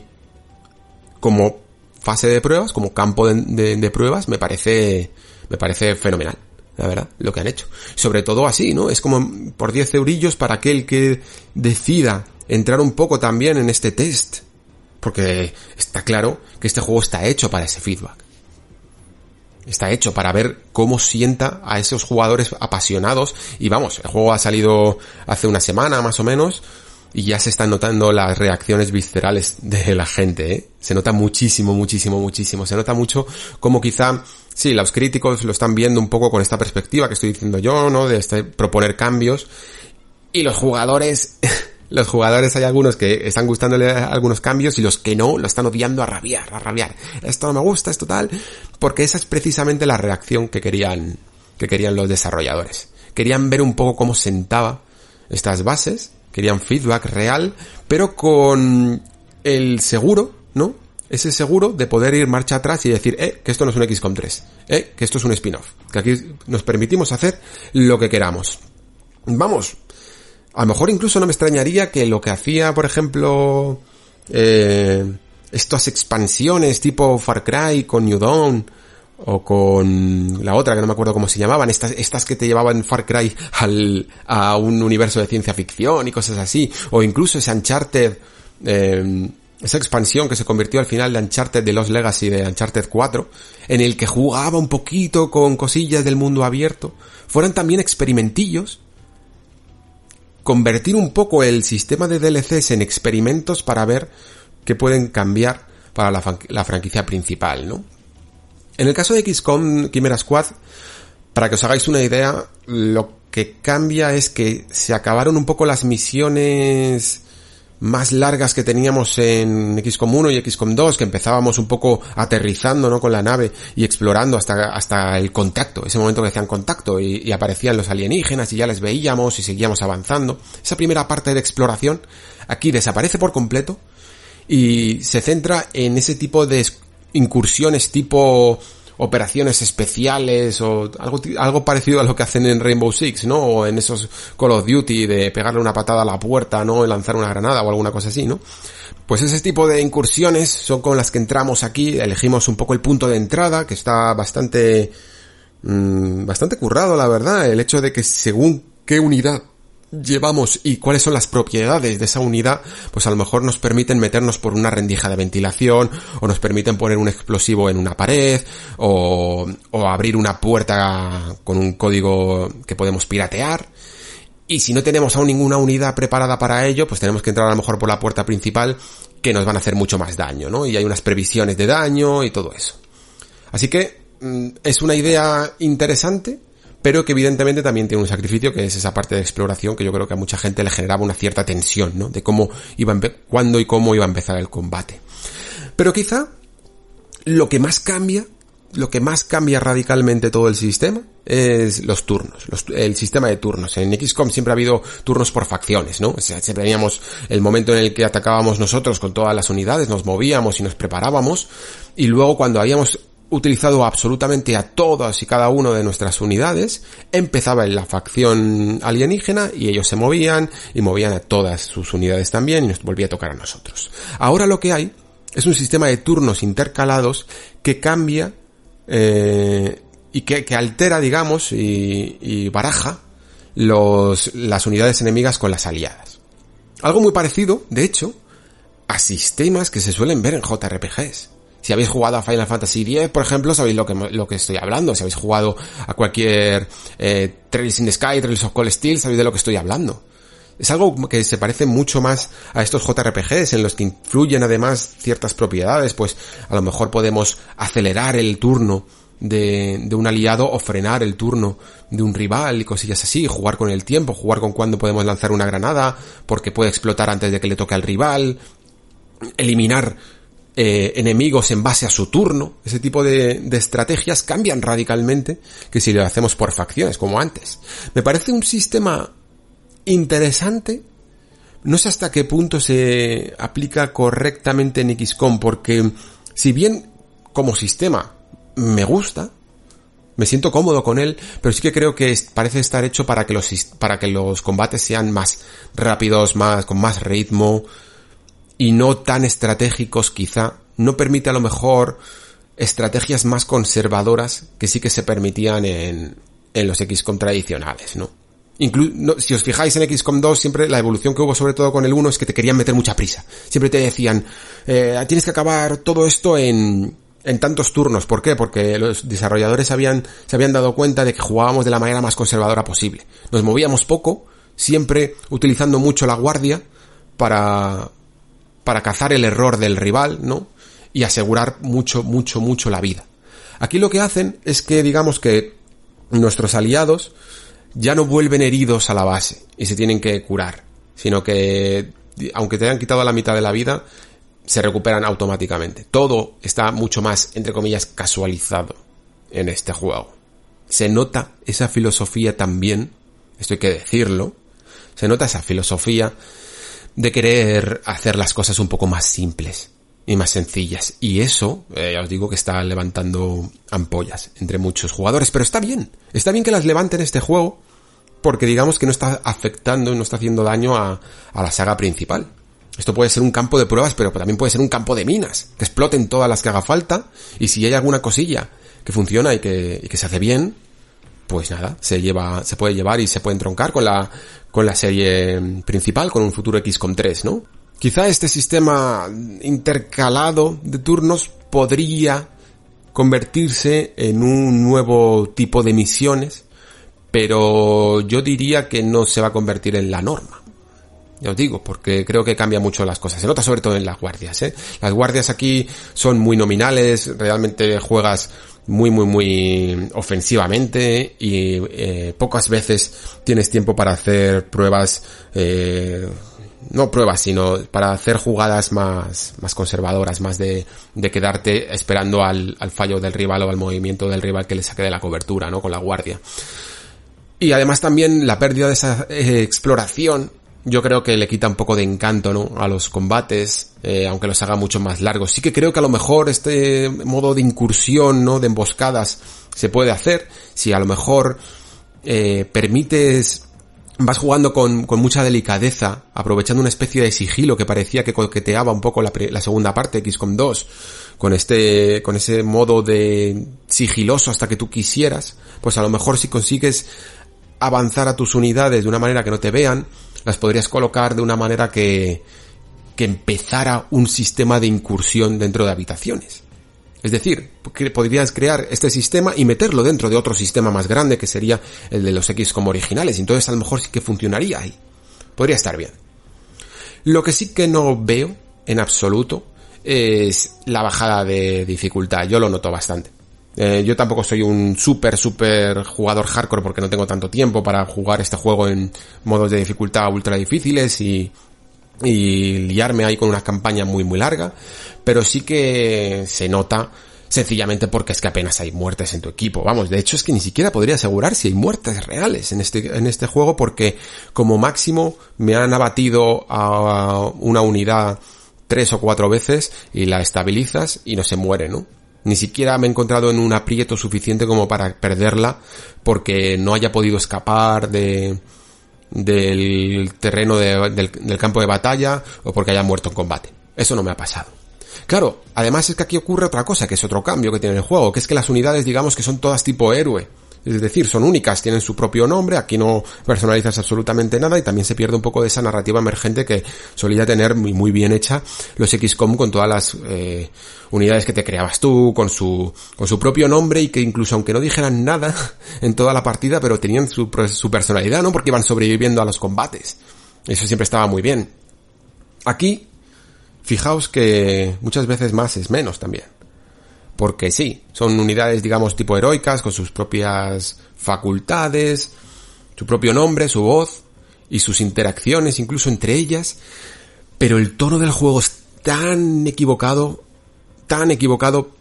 como fase de pruebas, como campo de, de, pruebas, me parece, Me parece fenomenal, la verdad, lo que han hecho. Sobre todo así, ¿no? Es como por 10 eurillos para aquel que decida entrar un poco también en este test. Porque está claro que este juego está hecho para ese feedback. Está hecho para ver cómo sienta a esos jugadores apasionados. Y vamos, el juego ha salido hace una semana más o menos y ya se están notando las reacciones viscerales de la gente, ¿eh? Se nota muchísimo, muchísimo, muchísimo. Se nota mucho como quizá, sí, los críticos lo están viendo un poco con esta perspectiva que estoy diciendo yo, ¿no? De este, proponer cambios. Y los jugadores, los jugadores hay algunos que están gustándole algunos cambios y los que no lo están odiando a rabiar, a rabiar. Esto no me gusta, esto tal, porque esa es precisamente la reacción que querían, que querían los desarrolladores. Querían ver un poco cómo sentaba estas bases querían feedback real, pero con el seguro, ¿no? Ese seguro de poder ir marcha atrás y decir, eh, que esto no es un XCOM 3, eh, que esto es un spin-off, que aquí nos permitimos hacer lo que queramos. Vamos, a lo mejor incluso no me extrañaría que lo que hacía, por ejemplo, eh, estas expansiones tipo Far Cry con New Dawn, o con la otra que no me acuerdo cómo se llamaban, estas, que te llevaban Far Cry al, a un universo de ciencia ficción y cosas así, o incluso ese Uncharted, eh, esa expansión que se convirtió al final de Uncharted de Los Legacy de Uncharted 4, en el que jugaba un poquito con cosillas del mundo abierto, fueran también experimentillos, convertir un poco el sistema de DLCs en experimentos para ver qué pueden cambiar para la, franquicia principal, ¿no? En el caso de XCOM Chimera Squad, para que os hagáis una idea, lo que cambia es que se acabaron un poco las misiones más largas que teníamos en XCOM 1 y XCOM 2, que empezábamos un poco aterrizando, ¿no? Con la nave y explorando hasta, hasta el contacto, ese momento que hacían contacto y, y, aparecían los alienígenas y ya les veíamos y seguíamos avanzando. Esa primera parte de exploración aquí desaparece por completo y se centra en ese tipo de incursiones tipo operaciones especiales o algo, algo parecido a lo que hacen en Rainbow Six, ¿no? O en esos Call of Duty de pegarle una patada a la puerta, ¿no? Y lanzar una granada o alguna cosa así, ¿no? Pues ese tipo de incursiones son con las que entramos aquí, elegimos un poco el punto de entrada, que está bastante, mmm, bastante currado, la verdad, el hecho de que según qué unidad llevamos y cuáles son las propiedades de esa unidad, pues a lo mejor nos permiten meternos por una rendija de ventilación, o nos permiten poner un explosivo en una pared, o, abrir una puerta con un código que podemos piratear. Y si no tenemos aún ninguna unidad preparada para ello, pues tenemos que entrar a lo mejor por la puerta principal, que nos van a hacer mucho más daño, ¿no? Y hay unas previsiones de daño y todo eso. Así que mm, es una idea interesante, pero que evidentemente también tiene un sacrificio que es esa parte de exploración que yo creo que a mucha gente le generaba una cierta tensión, ¿no? De cómo iba a cuándo y cómo iba a empezar el combate. Pero quizá lo que más cambia, lo que más cambia radicalmente todo el sistema es los turnos, el sistema de turnos. En XCOM siempre ha habido turnos por facciones, ¿no? O sea, siempre teníamos el momento en el que atacábamos nosotros con todas las unidades, nos movíamos y nos preparábamos, y luego cuando habíamos utilizado absolutamente a todas y cada una de nuestras unidades, empezaba en la facción alienígena y ellos se movían y movían a todas sus unidades también y nos volvía a tocar a nosotros. Ahora lo que hay es un sistema de turnos intercalados que cambia eh, y que, altera, digamos, y, y baraja los, las unidades enemigas con las aliadas. Algo muy parecido, de hecho, a sistemas que se suelen ver en JRPGs. Si habéis jugado a Final Fantasy X, por ejemplo, sabéis lo que, lo que estoy hablando. Si habéis jugado a cualquier eh, Trails in the Sky, Trails of Cold Steel, sabéis de lo que estoy hablando. Es algo que se parece mucho más a estos JRPGs en los que influyen además ciertas propiedades, pues a lo mejor podemos acelerar el turno de, de, un aliado o frenar el turno de un rival y cosillas así, jugar con el tiempo, jugar con cuándo podemos lanzar una granada, porque puede explotar antes de que le toque al rival, eliminar eh, enemigos en base a su turno, ese tipo de, de, estrategias cambian radicalmente que si lo hacemos por facciones, como antes. Me parece un sistema interesante. No sé hasta qué punto se aplica correctamente en XCOM, porque si bien como sistema me gusta, me siento cómodo con él, pero sí que creo que parece estar hecho para que los, para que los combates sean más rápidos, más, con más ritmo, y no tan estratégicos quizá, no permite a lo mejor estrategias más conservadoras que sí que se permitían en, en los XCOM tradicionales, ¿no? si os fijáis en XCOM 2, siempre la evolución que hubo sobre todo con el 1 es que te querían meter mucha prisa. Siempre te decían, eh, tienes que acabar todo esto en, en tantos turnos. ¿Por qué? Porque los desarrolladores habían, se habían dado cuenta de que jugábamos de la manera más conservadora posible. Nos movíamos poco, siempre utilizando mucho la guardia para, para cazar el error del rival, ¿no? Y asegurar mucho, mucho, mucho la vida. Aquí lo que hacen es que digamos que nuestros aliados ya no vuelven heridos a la base y se tienen que curar, sino que aunque te hayan quitado la mitad de la vida, se recuperan automáticamente. Todo está mucho más, entre comillas, casualizado en este juego. Se nota esa filosofía también, esto hay que decirlo, se nota esa filosofía de querer hacer las cosas un poco más simples y más sencillas. Y eso, eh, os digo que está levantando ampollas entre muchos jugadores, pero está bien. Está bien que las levanten este juego, porque digamos que no está afectando no está haciendo daño a, a la saga principal. Esto puede ser un campo de pruebas, pero también puede ser un campo de minas, que exploten todas las que haga falta, y si hay alguna cosilla que funciona y que, y que se hace bien, pues nada, se lleva, se puede llevar y se puede entroncar con la, con la serie principal, con un futuro XCOM 3, ¿no? Quizá este sistema intercalado de turnos podría convertirse en un nuevo tipo de misiones, pero yo diría que no se va a convertir en la norma. Ya os digo, porque creo que cambia mucho las cosas. Se nota sobre todo en las guardias, ¿eh? Las guardias aquí son muy nominales, realmente juegas muy, muy, muy ofensivamente y eh, pocas veces tienes tiempo para hacer pruebas eh, no pruebas, sino para hacer jugadas más, más conservadoras, más de, de quedarte esperando al, al, fallo del rival o al movimiento del rival que le saque de la cobertura, ¿no? Con la guardia. Y además también la pérdida de esa eh, exploración, yo creo que le quita un poco de encanto, ¿no? A los combates, eh, aunque los haga mucho más largos. Sí que creo que a lo mejor este modo de incursión, ¿no? De emboscadas se puede hacer, si a lo mejor eh, permites vas jugando con, con, mucha delicadeza, aprovechando una especie de sigilo que parecía que coqueteaba un poco la, la segunda parte, XCOM 2, con este, con ese modo de sigiloso hasta que tú quisieras, pues a lo mejor si consigues avanzar a tus unidades de una manera que no te vean, las podrías colocar de una manera que, que empezara un sistema de incursión dentro de habitaciones. Es decir, podrías crear este sistema y meterlo dentro de otro sistema más grande que sería el de los X como originales. Entonces a lo mejor sí que funcionaría ahí. Podría estar bien. Lo que sí que no veo en absoluto es la bajada de dificultad. Yo lo noto bastante. Eh, yo tampoco soy un súper, súper jugador hardcore porque no tengo tanto tiempo para jugar este juego en modos de dificultad ultra difíciles y y liarme ahí con una campaña muy muy larga, pero sí que se nota sencillamente porque es que apenas hay muertes en tu equipo. Vamos, de hecho es que ni siquiera podría asegurar si hay muertes reales en este, en este juego porque como máximo me han abatido a una unidad tres o cuatro veces y la estabilizas y no se muere, ¿no? Ni siquiera me he encontrado en un aprieto suficiente como para perderla porque no haya podido escapar de, del terreno del, del campo de batalla o porque haya muerto en combate. Eso no me ha pasado. Claro, además es que aquí ocurre otra cosa, que es otro cambio que tiene el juego, que es que las unidades digamos que son todas tipo héroe. Es decir, son únicas, tienen su propio nombre, aquí no personalizas absolutamente nada y también se pierde un poco de esa narrativa emergente que solía tener muy, muy bien hecha los XCOM con todas las eh, unidades que te creabas tú, con su, con su propio nombre y que incluso aunque no dijeran nada en toda la partida, pero tenían su, su personalidad, ¿no? Porque iban sobreviviendo a los combates. Eso siempre estaba muy bien. Aquí, fijaos que muchas veces más es menos también porque sí, son unidades, digamos, tipo heroicas, con sus propias facultades, su propio nombre, su voz y sus interacciones incluso entre ellas, pero el tono del juego es tan equivocado, tan equivocado,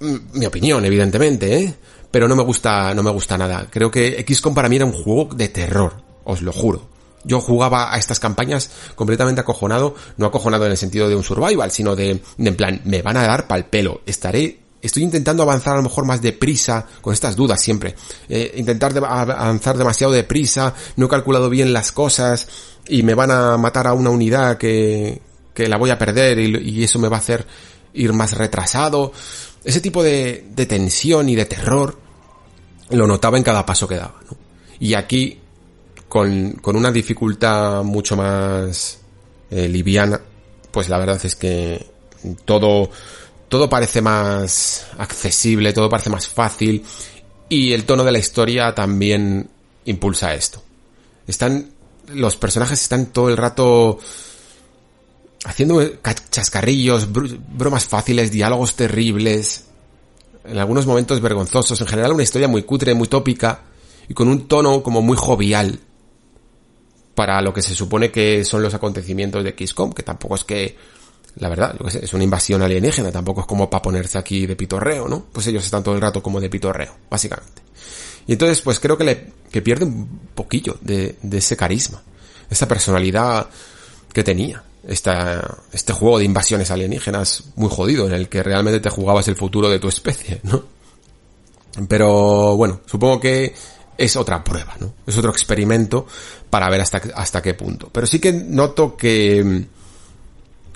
mi opinión, evidentemente, ¿eh? Pero no me gusta, no me gusta nada. Creo que XCOM para mí era un juego de terror, os lo juro. Yo jugaba a estas campañas completamente acojonado, no acojonado en el sentido de un survival, sino de, de en plan, me van a dar pal pelo, estaré estoy intentando avanzar a lo mejor más deprisa, con estas dudas siempre, eh, intentar avanzar demasiado deprisa, no he calculado bien las cosas y me van a matar a una unidad que, que la voy a perder y, eso me va a hacer ir más retrasado. ese tipo de, tensión y de terror lo notaba en cada paso que daba. Y aquí, con, con una dificultad mucho más eh, liviana, pues la verdad es que todo, todo parece más accesible, todo parece más fácil y el tono de la historia también impulsa esto. Están, los personajes están todo el rato haciendo chascarrillos, bromas fáciles, diálogos terribles, en algunos momentos vergonzosos, en general una historia muy cutre, muy tópica y con un tono como muy jovial para lo que se supone que son los acontecimientos de XCOM, que tampoco es que, la verdad, lo que sé, es una invasión alienígena, tampoco es como para ponerse aquí de pitorreo, ¿no? Pues ellos están todo el rato como de pitorreo, básicamente. Y entonces, pues creo que le, que pierde un poquillo de, de ese carisma, esa personalidad que tenía esta, este juego de invasiones alienígenas muy jodido, en el que realmente te jugabas el futuro de tu especie, ¿no? Pero bueno, supongo que es otra prueba, ¿no? Es otro experimento para ver hasta, hasta qué punto. Pero sí que noto que,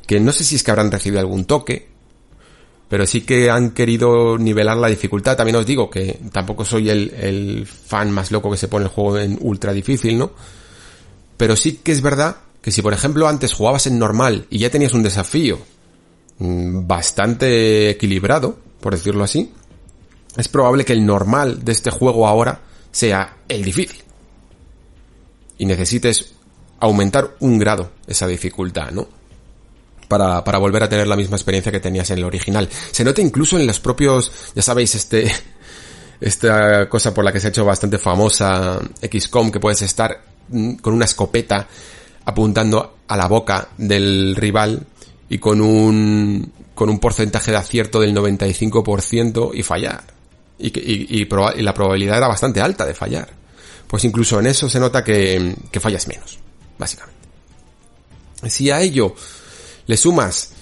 que no sé si es que habrán recibido algún toque, pero sí que han querido nivelar la dificultad. También os digo que tampoco soy el, fan más loco que se pone el juego en ultra difícil, ¿no? Pero sí que es verdad que si por ejemplo antes jugabas en normal y ya tenías un desafío mm, bastante equilibrado, por decirlo así, es probable que el normal de este juego ahora sea el difícil. Y necesites aumentar un grado esa dificultad, ¿no? Para, para volver a tener la misma experiencia que tenías en el original. Se nota incluso en los propios, ya sabéis, este, esta cosa por la que se ha hecho bastante famosa XCOM, que puedes estar mm, con una escopeta apuntando a la boca del rival y con un, con un porcentaje de acierto del 95% y fallar. Y, y, y, la probabilidad era bastante alta de fallar. Pues incluso en eso se nota que, que fallas menos, básicamente. Si a ello le sumas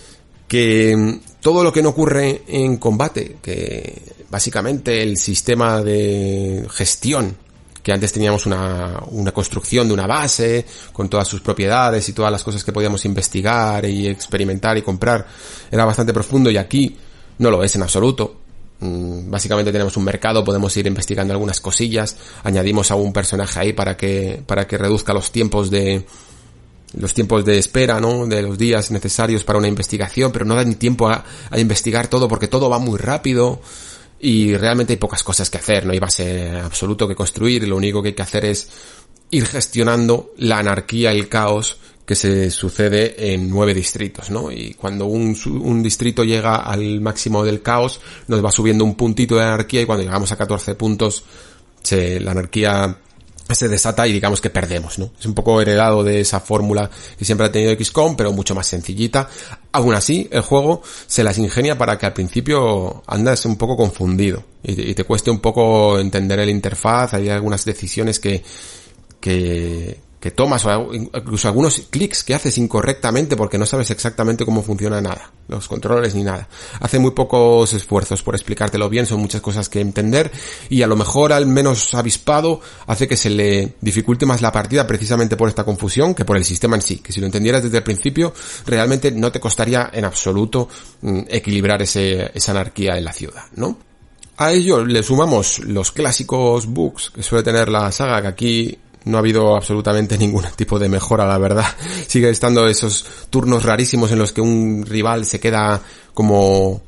que todo lo que no ocurre en combate, que básicamente el sistema de gestión que antes teníamos una, una construcción de una base con todas sus propiedades y todas las cosas que podíamos investigar y experimentar y comprar. Era bastante profundo y aquí no lo es en absoluto. Mm, básicamente tenemos un mercado, podemos ir investigando algunas cosillas, añadimos a un personaje ahí para que, para que reduzca los tiempos de, los tiempos de espera, ¿no? De los días necesarios para una investigación, pero no da ni tiempo a, a investigar todo porque todo va muy rápido y realmente hay pocas cosas que hacer, no hay base absoluto que construir, lo único que hay que hacer es ir gestionando la anarquía el caos que se sucede en nueve distritos, ¿no? Y cuando un, un, distrito llega al máximo del caos, nos va subiendo un puntito de anarquía y cuando llegamos a 14 puntos, se, la anarquía se desata y digamos que perdemos, ¿no? Es un poco heredado de esa fórmula que siempre ha tenido XCOM, pero mucho más sencillita. Aún así, el juego se las ingenia para que al principio andas un poco confundido y te, cueste un poco entender el interfaz, hay algunas decisiones que, que, que tomas o incluso algunos clics que haces incorrectamente porque no sabes exactamente cómo funciona nada, los controles ni nada. Hace muy pocos esfuerzos por explicártelo bien, son muchas cosas que entender y a lo mejor al menos avispado hace que se le dificulte más la partida precisamente por esta confusión que por el sistema en sí, que si lo entendieras desde el principio realmente no te costaría en absoluto mm, equilibrar ese, esa anarquía en la ciudad, ¿no? A ello le sumamos los clásicos bugs que suele tener la saga, que aquí no ha habido absolutamente ningún tipo de mejora, la verdad. Sigue estando esos turnos rarísimos en los que un rival se queda como,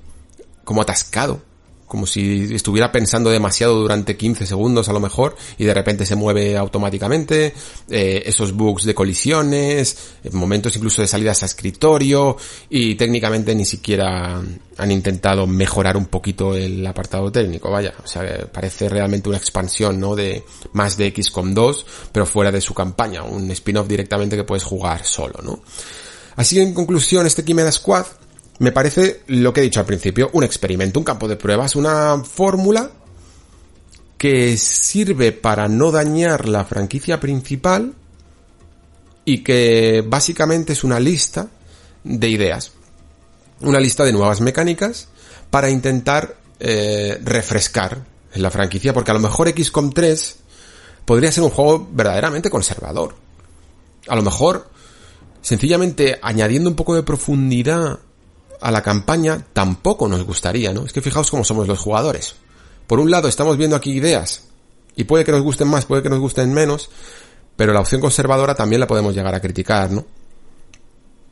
como atascado como si estuviera pensando demasiado durante 15 segundos a lo mejor y de repente se mueve automáticamente, eh, esos bugs de colisiones, eh, momentos incluso de salidas a escritorio y técnicamente ni siquiera han intentado mejorar un poquito el apartado técnico, vaya, o sea, parece realmente una expansión, ¿no? De más de XCOM 2, pero fuera de su campaña, un spin-off directamente que puedes jugar solo, ¿no? Así en conclusión, este Chimera Squad me parece lo que he dicho al principio, un experimento, un campo de pruebas, una fórmula que sirve para no dañar la franquicia principal y que básicamente es una lista de ideas, una lista de nuevas mecánicas para intentar eh, refrescar la franquicia, porque a lo mejor XCOM 3 podría ser un juego verdaderamente conservador. A lo mejor, sencillamente añadiendo un poco de profundidad a la campaña tampoco nos gustaría, ¿no? Es que fijaos cómo somos los jugadores. Por un lado estamos viendo aquí ideas y puede que nos gusten más, puede que nos gusten menos, pero la opción conservadora también la podemos llegar a criticar, ¿no?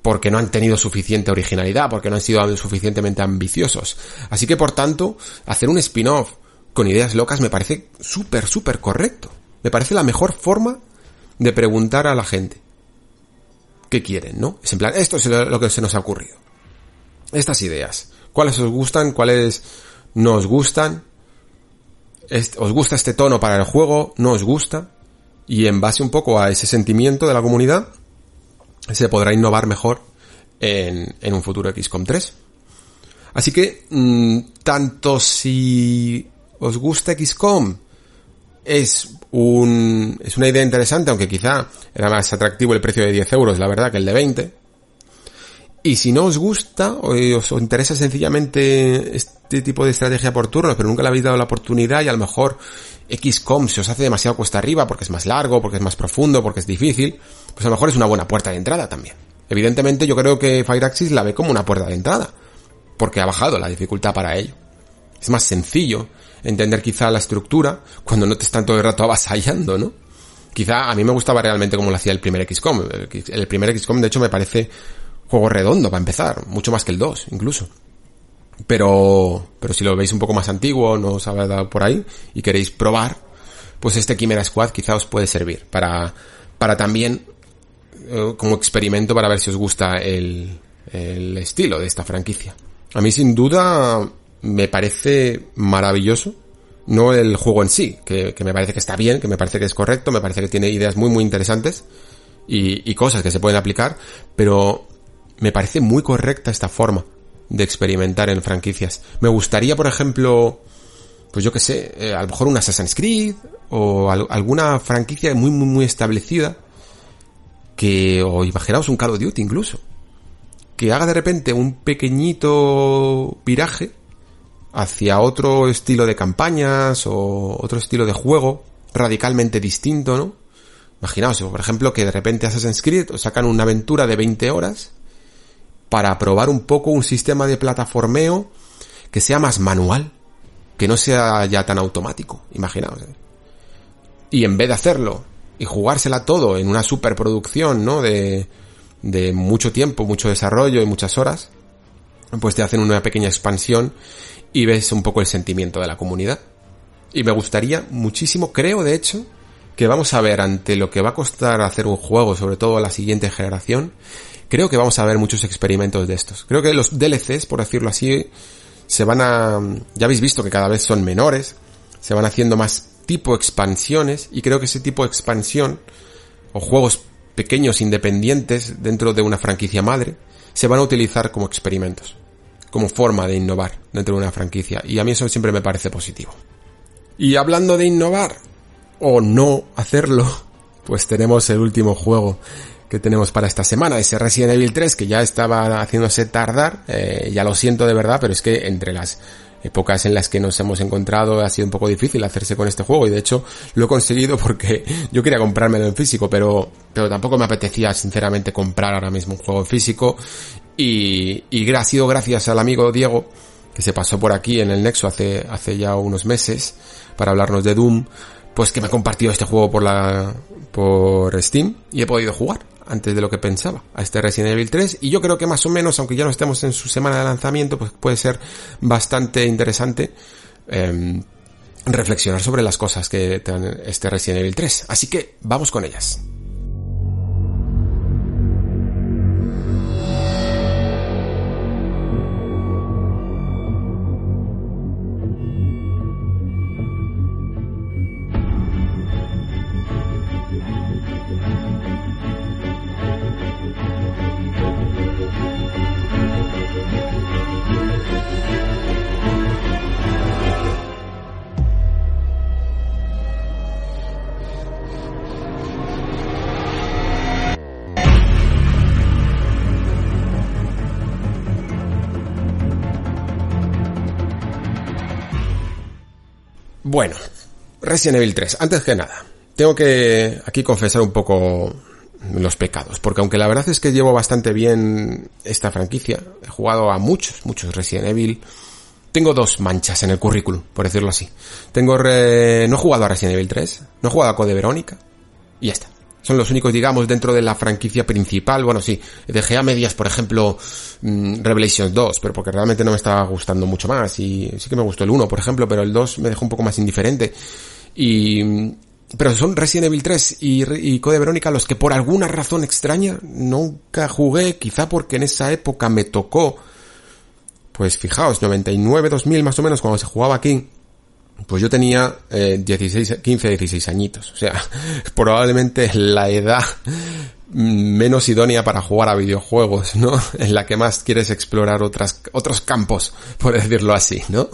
Porque no han tenido suficiente originalidad, porque no han sido suficientemente ambiciosos. Así que por tanto, hacer un spin-off con ideas locas me parece súper, súper correcto. Me parece la mejor forma de preguntar a la gente qué quieren, ¿no? Es en plan, esto es lo que se nos ha ocurrido. Estas ideas. ¿Cuáles os gustan? ¿Cuáles no os gustan? ¿Os gusta este tono para el juego? ¿No os gusta? Y en base un poco a ese sentimiento de la comunidad, se podrá innovar mejor en, un futuro XCOM 3. Así que, mmm, tanto si os gusta XCOM, es un, es una idea interesante, aunque quizá era más atractivo el precio de 10 euros, la verdad, que el de 20. Y si no os gusta o os interesa sencillamente este tipo de estrategia por turnos, pero nunca le habéis dado la oportunidad y a lo mejor XCOM se os hace demasiado cuesta arriba porque es más largo, porque es más profundo, porque es difícil, pues a lo mejor es una buena puerta de entrada también. Evidentemente yo creo que Fireaxis la ve como una puerta de entrada, porque ha bajado la dificultad para ello. Es más sencillo entender quizá la estructura cuando no te están todo el rato avasallando, ¿no? Quizá a mí me gustaba realmente como lo hacía el primer XCOM. El primer XCOM de hecho me parece juego redondo para empezar, mucho más que el 2 incluso. Pero, pero si lo veis un poco más antiguo, no os ha dado por ahí y queréis probar, pues este Chimera Squad quizá os puede servir para, para también eh, como experimento para ver si os gusta el, el estilo de esta franquicia. A mí sin duda me parece maravilloso. No el juego en sí, que, que, me parece que está bien, que me parece que es correcto, me parece que tiene ideas muy muy interesantes y, y cosas que se pueden aplicar, pero me parece muy correcta esta forma de experimentar en franquicias. Me gustaría, por ejemplo, pues yo que sé, eh, a lo mejor un Assassin's Creed o al, alguna franquicia muy muy muy establecida que, o imaginaos un Call of Duty incluso, que haga de repente un pequeñito viraje hacia otro estilo de campañas o otro estilo de juego radicalmente distinto, ¿no? Imaginaos, por ejemplo, que de repente Assassin's Creed sacan una aventura de 20 horas para probar un poco un sistema de plataformeo que sea más manual, que no sea ya tan automático, imaginaos. ¿eh? Y en vez de hacerlo y jugársela todo en una superproducción, ¿no? De, de mucho tiempo, mucho desarrollo y muchas horas, pues te hacen una pequeña expansión y ves un poco el sentimiento de la comunidad. Y me gustaría muchísimo, creo de hecho, que vamos a ver ante lo que va a costar hacer un juego, sobre todo a la siguiente generación, creo que vamos a ver muchos experimentos de estos. Creo que los DLCs, por decirlo así, se van a... ya habéis visto que cada vez son menores, se van haciendo más tipo expansiones y creo que ese tipo de expansión o juegos pequeños independientes dentro de una franquicia madre se van a utilizar como experimentos como forma de innovar dentro de una franquicia. Y a mí eso siempre me parece positivo. Y hablando de innovar, o no hacerlo, pues tenemos el último juego que tenemos para esta semana, ese Resident Evil 3 que ya estaba haciéndose tardar, eh, ya lo siento de verdad, pero es que entre las épocas en las que nos hemos encontrado ha sido un poco difícil hacerse con este juego. Y de hecho lo he conseguido porque yo quería comprármelo en físico pero, pero tampoco me apetecía sinceramente comprar ahora mismo un juego en físico. Y, y ha sido gracias al amigo Diego, que se pasó por aquí en el Nexo hace, hace ya unos meses para hablarnos de Doom, pues que me ha compartido este juego por la, por Steam y he podido jugar antes de lo que pensaba a este Resident Evil 3 y yo creo que más o menos, aunque ya no estemos en su semana de lanzamiento, pues puede ser bastante interesante eh, reflexionar sobre las cosas que te dan este Resident Evil 3. Así que vamos con ellas. Bueno, Resident Evil 3, antes que nada, tengo que aquí confesar un poco los pecados, porque aunque la verdad es que llevo bastante bien esta franquicia, he jugado a muchos, muchos Resident Evil, tengo dos manchas en el currículum, por decirlo así. Tengo no he jugado a Resident Evil 3, no he jugado a Code Verónica, y ya está. Son los únicos, digamos, dentro de la franquicia principal. Bueno, sí, dejé a medias, por ejemplo, mm, Revelations 2, pero porque realmente no me estaba gustando mucho más. Y sí que me gustó el 1, por ejemplo, pero el 2 me dejó un poco más indiferente. Y, pero son Resident Evil 3 y, Code Verónica los que por alguna razón extraña nunca jugué, quizá porque en esa época me tocó, pues fijaos, 99, 2000 más o menos cuando se jugaba aquí, pues yo tenía eh, 16, 15, 16 añitos. O sea, probablemente la edad menos idónea para jugar a videojuegos, ¿no? En la que más quieres explorar otros campos, por decirlo así, ¿no?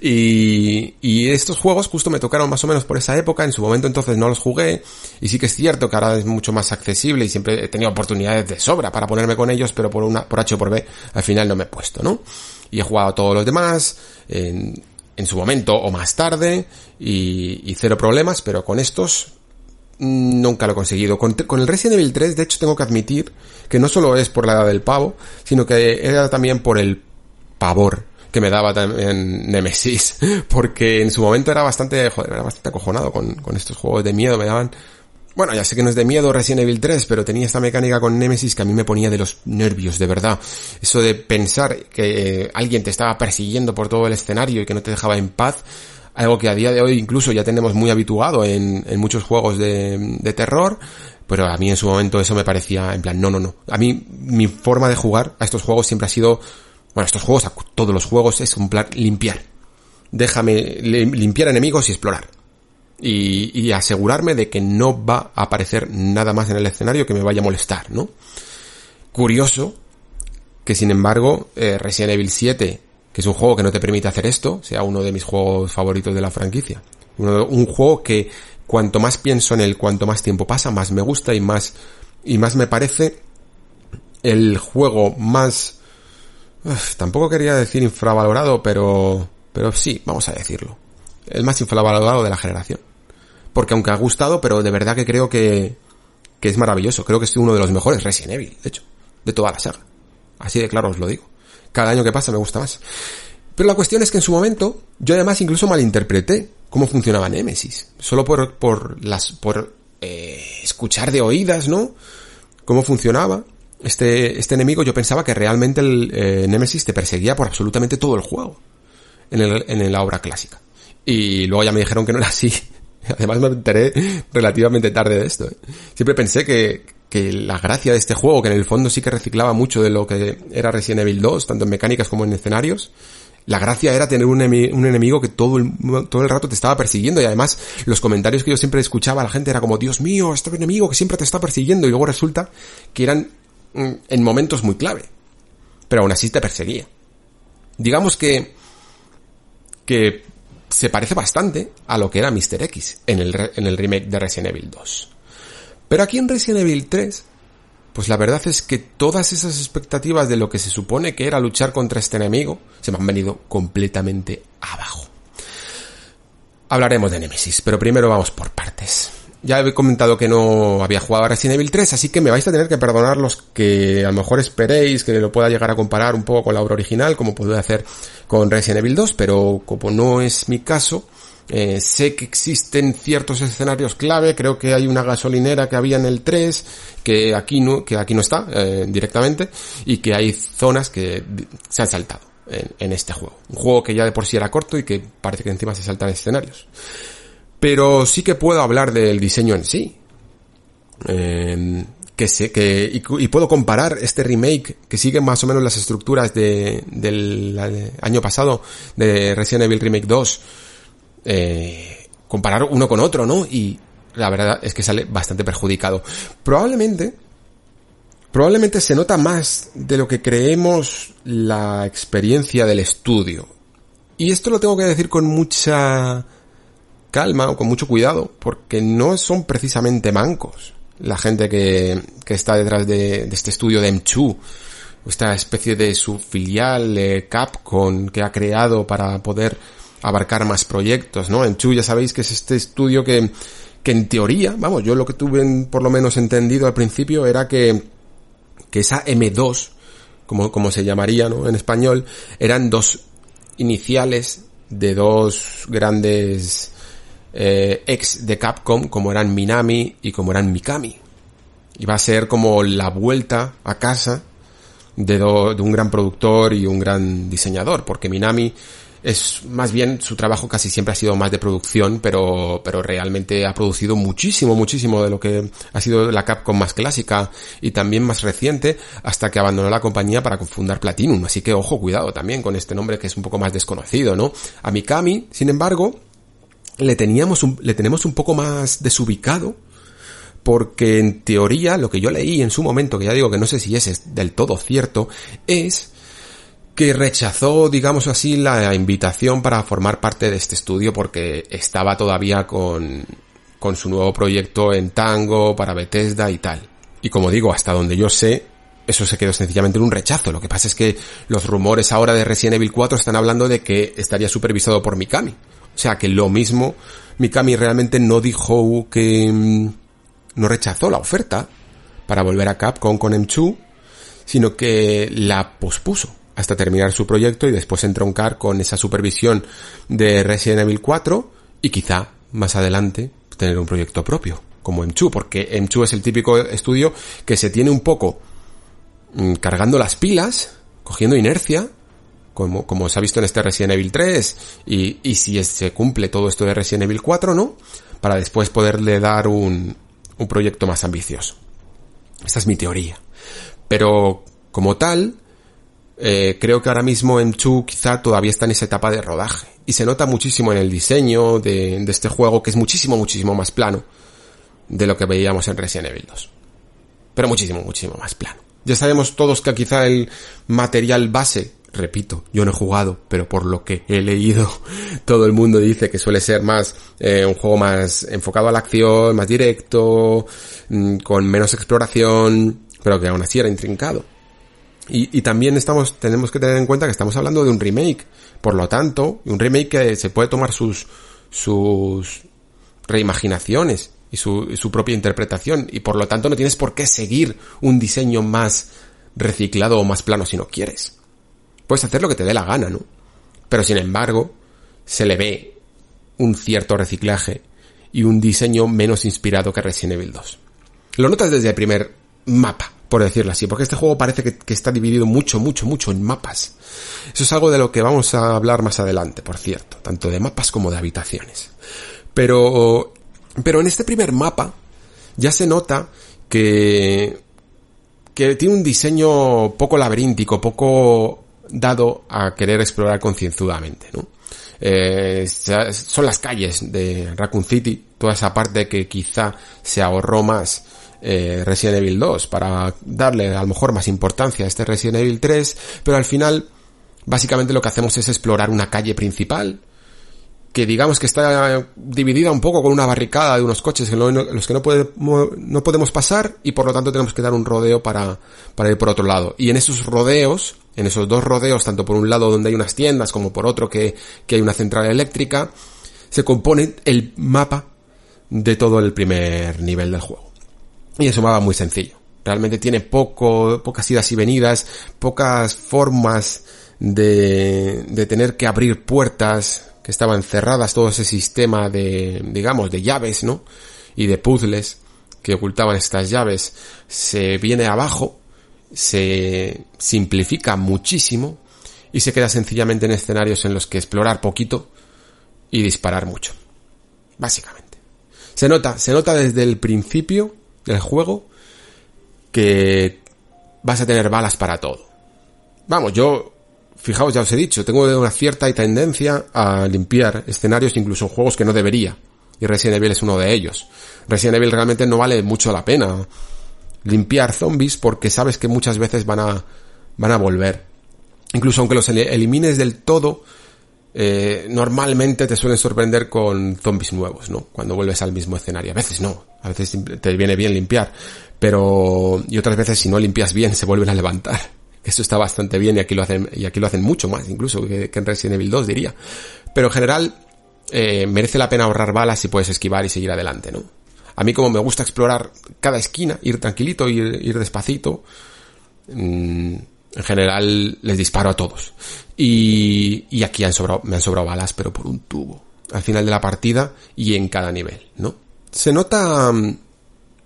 Y, y estos juegos justo me tocaron más o menos por esa época, en su momento entonces no los jugué, y sí que es cierto que ahora es mucho más accesible y siempre he tenido oportunidades de sobra para ponerme con ellos, pero por una, por H o por B, al final no me he puesto, ¿no? Y he jugado a todos los demás, en su momento o más tarde y, cero problemas, pero con estos nunca lo he conseguido. Con, el Resident Evil 3, de hecho, tengo que admitir que no solo es por la edad del pavo, sino que era también por el pavor que me daba también Nemesis, porque en su momento era bastante, joder, era bastante acojonado con, con estos juegos de miedo, me daban bueno, ya sé que no es de miedo Resident Evil 3, pero tenía esta mecánica con Nemesis que a mí me ponía de los nervios, de verdad. Eso de pensar que eh, alguien te estaba persiguiendo por todo el escenario y que no te dejaba en paz, algo que a día de hoy incluso ya tenemos muy habituado en, muchos juegos de, de terror, pero a mí en su momento eso me parecía en plan, no, no, no. A mí mi forma de jugar a estos juegos siempre ha sido, bueno, estos juegos, a todos los juegos es un plan limpiar. Déjame limpiar enemigos y explorar y, asegurarme de que no va a aparecer nada más en el escenario que me vaya a molestar, ¿no? Curioso que sin embargo eh, Resident Evil 7, que es un juego que no te permite hacer esto, sea uno de mis juegos favoritos de la franquicia. un juego que cuanto más pienso en él, cuanto más tiempo pasa, más me gusta y más, y más me parece el juego más... tampoco quería decir infravalorado, pero, pero sí, vamos a decirlo. El más infravalorado de la generación porque aunque ha gustado, pero de verdad que creo que, que es maravilloso. Creo que es uno de los mejores Resident Evil, de hecho, de toda la saga. Así de claro os lo digo. Cada año que pasa me gusta más. Pero la cuestión es que en su momento, yo además incluso malinterpreté cómo funcionaba Nemesis. Solo por, por las, por, eh, escuchar de oídas, ¿no? Cómo funcionaba. Este, este enemigo yo pensaba que realmente el eh, Nemesis te perseguía por absolutamente todo el juego. En, el, en la obra clásica. Y luego ya me dijeron que no era así. Además me enteré relativamente tarde de esto. ¿eh? Siempre pensé que, que la gracia de este juego, que en el fondo sí que reciclaba mucho de lo que era Resident Evil 2, tanto en mecánicas como en escenarios, la gracia era tener un, enemigo que todo el, todo el rato te estaba persiguiendo y además los comentarios que yo siempre escuchaba a la gente era como, Dios mío, este enemigo que siempre te está persiguiendo y luego resulta que eran mm, en momentos muy clave. Pero aún así te perseguía. Digamos que, que se parece bastante a lo que era Mr. X en el, en el remake de Resident Evil 2. Pero aquí en Resident Evil 3, pues la verdad es que todas esas expectativas de lo que se supone que era luchar contra este enemigo se me han venido completamente abajo. Hablaremos de Nemesis, pero primero vamos por partes. Ya he comentado que no había jugado a Resident Evil 3, así que me vais a tener que perdonar los que a lo mejor esperéis que lo pueda llegar a comparar un poco con la obra original, como pude hacer con Resident Evil 2, pero como no es mi caso, eh, sé que existen ciertos escenarios clave, creo que hay una gasolinera que había en el 3, que aquí no, que aquí no está eh, directamente, y que hay zonas que se han saltado en, en este juego. Un juego que ya de por sí era corto y que parece que encima se saltan escenarios. Pero sí que puedo hablar del diseño en sí. Eh, que sé, que, y, puedo comparar este remake que sigue más o menos las estructuras de, del año pasado de Resident Evil Remake 2. Eh, comparar uno con otro, ¿no? Y la verdad es que sale bastante perjudicado. Probablemente, probablemente se nota más de lo que creemos la experiencia del estudio. Y esto lo tengo que decir con mucha calma o con mucho cuidado, porque no son precisamente mancos la gente que, que está detrás de, este estudio de M2, esta especie de su filial de Capcom que ha creado para poder abarcar más proyectos, ¿no? M2 ya sabéis que es este estudio que, que en teoría, vamos, yo lo que tuve por lo menos entendido al principio era que, que esa M2, como, como se llamaría, ¿no? En español, eran dos iniciales de dos grandes eh, ex de Capcom, como eran Minami y como eran Mikami. Iba a ser como la vuelta a casa de, de un gran productor y un gran diseñador, porque Minami es más bien su trabajo casi siempre ha sido más de producción, pero, pero realmente ha producido muchísimo, muchísimo de lo que ha sido la Capcom más clásica y también más reciente hasta que abandonó la compañía para fundar Platinum. Así que ojo, cuidado también con este nombre que es un poco más desconocido, ¿no? A Mikami, sin embargo, le teníamos un, le tenemos un poco más desubicado porque en teoría lo que yo leí en su momento, que ya digo que no sé si es del todo cierto, es que rechazó, digamos así, la invitación para formar parte de este estudio porque estaba todavía con, con su nuevo proyecto en Tango, para Bethesda y tal. Y como digo, hasta donde yo sé, eso se quedó sencillamente en un rechazo. Lo que pasa es que los rumores ahora de Resident Evil 4 están hablando de que estaría supervisado por Mikami. O sea que lo mismo, Mikami realmente no dijo que mm, no rechazó la oferta para volver a Capcom con M2, sino que la pospuso hasta terminar su proyecto y después entroncar con esa supervisión de Resident Evil 4 y quizá más adelante tener un proyecto propio como M2, porque M2 es el típico estudio que se tiene un poco mm, cargando las pilas, cogiendo inercia, como, como se ha visto en este Resident Evil 3, y, y si se cumple todo esto de Resident Evil 4, ¿no? Para después poderle dar un, un proyecto más ambicioso. Esta es mi teoría. Pero, como tal, eh, creo que ahora mismo M2 quizá todavía está en esa etapa de rodaje. Y se nota muchísimo en el diseño de, de este juego, que es muchísimo, muchísimo más plano de lo que veíamos en Resident Evil 2. Pero muchísimo, muchísimo más plano. Ya sabemos todos que quizá el material base, repito, yo no he jugado, pero por lo que he leído, todo el mundo dice que suele ser más eh, un juego más enfocado a la acción, más directo, mm, con menos exploración, pero que aún así era intrincado. Y, y, también estamos, tenemos que tener en cuenta que estamos hablando de un remake. Por lo tanto, un remake que se puede tomar sus, sus reimaginaciones y su, su propia interpretación. Y por lo tanto no tienes por qué seguir un diseño más reciclado o más plano si no quieres. Puedes hacer lo que te dé la gana, ¿no? Pero sin embargo, se le ve un cierto reciclaje y un diseño menos inspirado que Resident Evil 2. Lo notas desde el primer mapa por decirlo así, porque este juego parece que, está dividido mucho, mucho, mucho en mapas. Eso es algo de lo que vamos a hablar más adelante, por cierto, tanto de mapas como de habitaciones. Pero, pero en este primer mapa ya se nota que, que tiene un diseño poco laberíntico, poco dado a querer explorar concienzudamente, ¿no? Eh, son las calles de Raccoon City, toda esa parte que quizá se ahorró más eh, Resident Evil 2 para darle a lo mejor más importancia a este Resident Evil 3, pero al final básicamente lo que hacemos es explorar una calle principal que digamos que está dividida un poco con una barricada de unos coches en los que no, no podemos pasar y por lo tanto tenemos que dar un rodeo para, para ir por otro lado. Y en esos rodeos, en esos dos rodeos, tanto por un lado donde hay unas tiendas como por otro que, que hay una central eléctrica, se compone el mapa de todo el primer nivel del juego. Y eso va muy sencillo. Realmente tiene poco, pocas idas y venidas, pocas formas de, de tener que abrir puertas que estaban cerradas, todo ese sistema de, digamos, de llaves, ¿no? Y de puzzles que ocultaban estas llaves se viene abajo, se simplifica muchísimo y se queda sencillamente en escenarios en los que explorar poquito y disparar mucho. Básicamente. Se nota, se nota desde el principio del juego que vas a tener balas para todo. Vamos, yo, fijaos, ya os he dicho, tengo una cierta tendencia a limpiar escenarios incluso en juegos que no debería. Y Resident Evil es uno de ellos. Resident Evil realmente no vale mucho la pena limpiar zombies porque sabes que muchas veces van a, van a volver. Incluso aunque los elimines del todo, eh, normalmente te suelen sorprender con zombies nuevos, ¿no? Cuando vuelves al mismo escenario. A veces no, a veces te viene bien limpiar, pero y otras veces si no limpias bien se vuelven a levantar. Eso está bastante bien y aquí lo hacen y aquí lo hacen mucho más incluso que, en Resident Evil 2 diría. Pero en general eh, merece la pena ahorrar balas si puedes esquivar y seguir adelante, ¿no? A mí como me gusta explorar cada esquina, ir tranquilito, ir, ir despacito, mm, en general les disparo a todos. Y, aquí me han sobrado balas, pero por un tubo. Al final de la partida y en cada nivel, ¿no? Se nota, mm,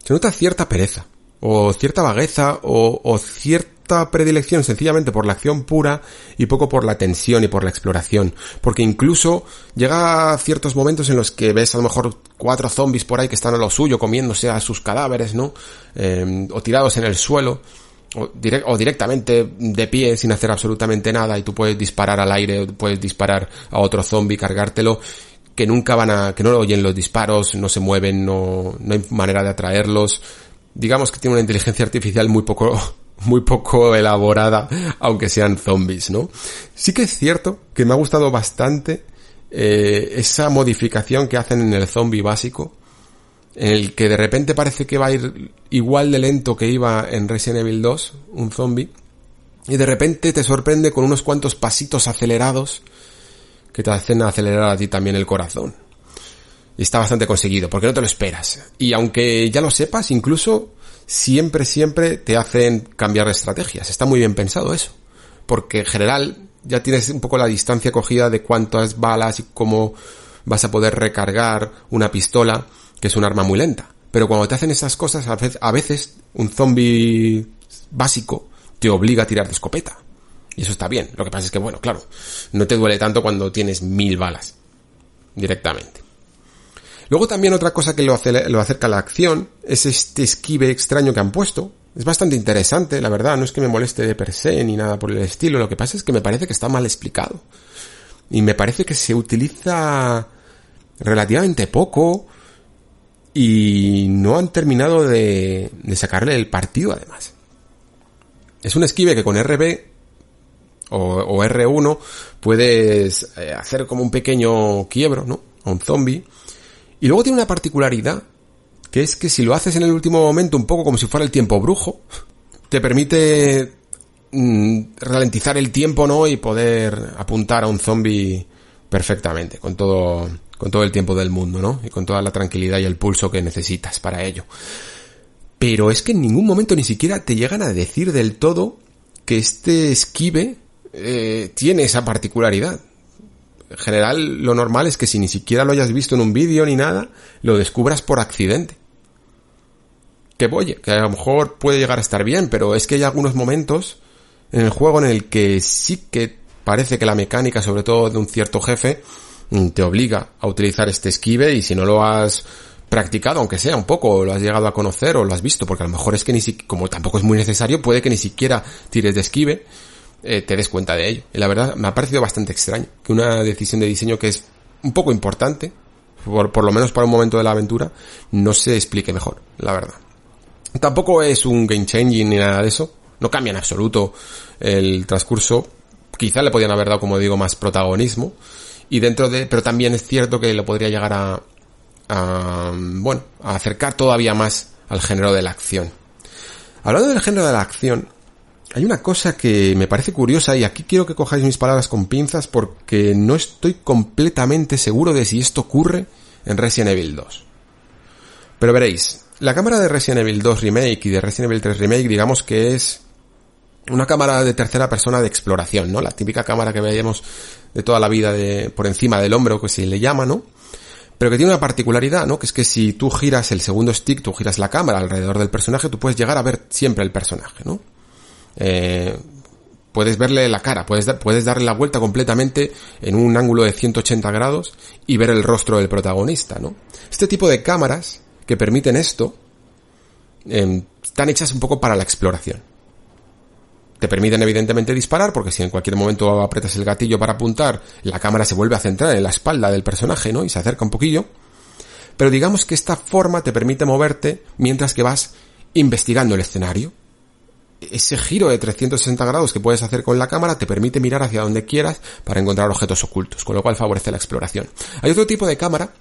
se nota cierta pereza, o cierta vagueza, o, o cierta predilección sencillamente por la acción pura y poco por la tensión y por la exploración. Porque incluso llega a ciertos momentos en los que ves a lo mejor cuatro zombies por ahí que están a lo suyo comiéndose a sus cadáveres, ¿no? Eh, o tirados en el suelo o, directamente de pie sin hacer absolutamente nada y tú puedes disparar al aire, puedes disparar a otro zombie, cargártelo, que nunca van a, que no oyen los disparos, no se mueven, no, no hay manera de atraerlos. Digamos que tiene una inteligencia artificial muy poco, muy poco elaborada, aunque sean zombies, ¿no? Sí que es cierto que me ha gustado bastante eh, esa modificación que hacen en el zombie básico, en el que de repente parece que va a ir igual de lento que iba en Resident Evil 2, un zombie, y de repente te sorprende con unos cuantos pasitos acelerados que te hacen acelerar a ti también el corazón. Y está bastante conseguido, porque no te lo esperas. Y aunque ya lo sepas, incluso siempre, siempre te hacen cambiar de estrategias. Está muy bien pensado eso. Porque en general ya tienes un poco la distancia cogida de cuántas balas y cómo vas a poder recargar una pistola que es un arma muy lenta. Pero cuando te hacen esas cosas, a veces un zombie básico te obliga a tirar de escopeta. Y eso está bien. Lo que pasa es que, bueno, claro, no te duele tanto cuando tienes mil balas directamente. Luego también otra cosa que lo, acerca a la acción es este esquive extraño que han puesto. Es bastante interesante, la verdad, no es que me moleste de per se ni nada por el estilo, lo que pasa es que me parece que está mal explicado. Y me parece que se utiliza relativamente poco y no han terminado de, de sacarle el partido además. Es un esquive que con RB o, o R1 puedes eh, hacer como un pequeño quiebro, ¿no? A un zombie. Y luego tiene una particularidad, que es que si lo haces en el último momento, un poco como si fuera el tiempo brujo, te permite mm, ralentizar el tiempo, ¿no? Y poder apuntar a un zombie perfectamente, con todo, con todo el tiempo del mundo, ¿no? Y con toda la tranquilidad y el pulso que necesitas para ello. Pero es que en ningún momento ni siquiera te llegan a decir del todo que este esquive eh, tiene esa particularidad. En general, lo normal es que si ni siquiera lo hayas visto en un vídeo ni nada, lo descubras por accidente. Que oye, que a lo mejor puede llegar a estar bien, pero es que hay algunos momentos en el juego en el que sí que parece que la mecánica, sobre todo de un cierto jefe, mm, te obliga a utilizar este esquive y si no lo has practicado, aunque sea un poco, o lo has llegado a conocer o lo has visto, porque a lo mejor es que ni siquiera, como tampoco es muy necesario, puede que ni siquiera tires de esquive, eh, te des cuenta de ello. Y la verdad me ha parecido bastante extraño que una decisión de diseño que es un poco importante, por, por lo menos para un momento de la aventura, no se explique mejor, la verdad. Tampoco es un game changing ni nada de eso, no cambia en absoluto el transcurso, quizá le podían haber dado, como digo, más protagonismo, y dentro de, pero también es cierto que lo podría llegar a, a, bueno, a acercar todavía más al género de la acción. Hablando del género de la acción, hay una cosa que me parece curiosa y aquí quiero que cojáis mis palabras con pinzas porque no estoy completamente seguro de si esto ocurre en Resident Evil 2. Pero veréis, la cámara de Resident Evil 2 Remake y de Resident Evil 3 Remake digamos que es una cámara de tercera persona de exploración, ¿no? La típica cámara que veíamos de toda la vida por encima del hombro que se le llama, ¿no? Pero que tiene una particularidad, ¿no? Que es que si tú giras el segundo stick, tú giras la cámara alrededor del personaje, tú puedes llegar a ver siempre el personaje, ¿no? Eh, puedes verle la cara, puedes, puedes darle la vuelta completamente en un ángulo de 180 grados y ver el rostro del protagonista, ¿no? Este tipo de cámaras que permiten esto eh, están hechas un poco para la exploración. Te permiten evidentemente disparar porque si en cualquier momento apretas el gatillo para apuntar, la cámara se vuelve a centrar en la espalda del personaje, ¿no? Y se acerca un poquillo. Pero digamos que esta forma te permite moverte mientras que vas investigando el escenario ese giro de 360 grados que puedes hacer con la cámara te permite mirar hacia donde quieras para encontrar objetos ocultos, con lo cual favorece la exploración. Hay otro tipo de cámara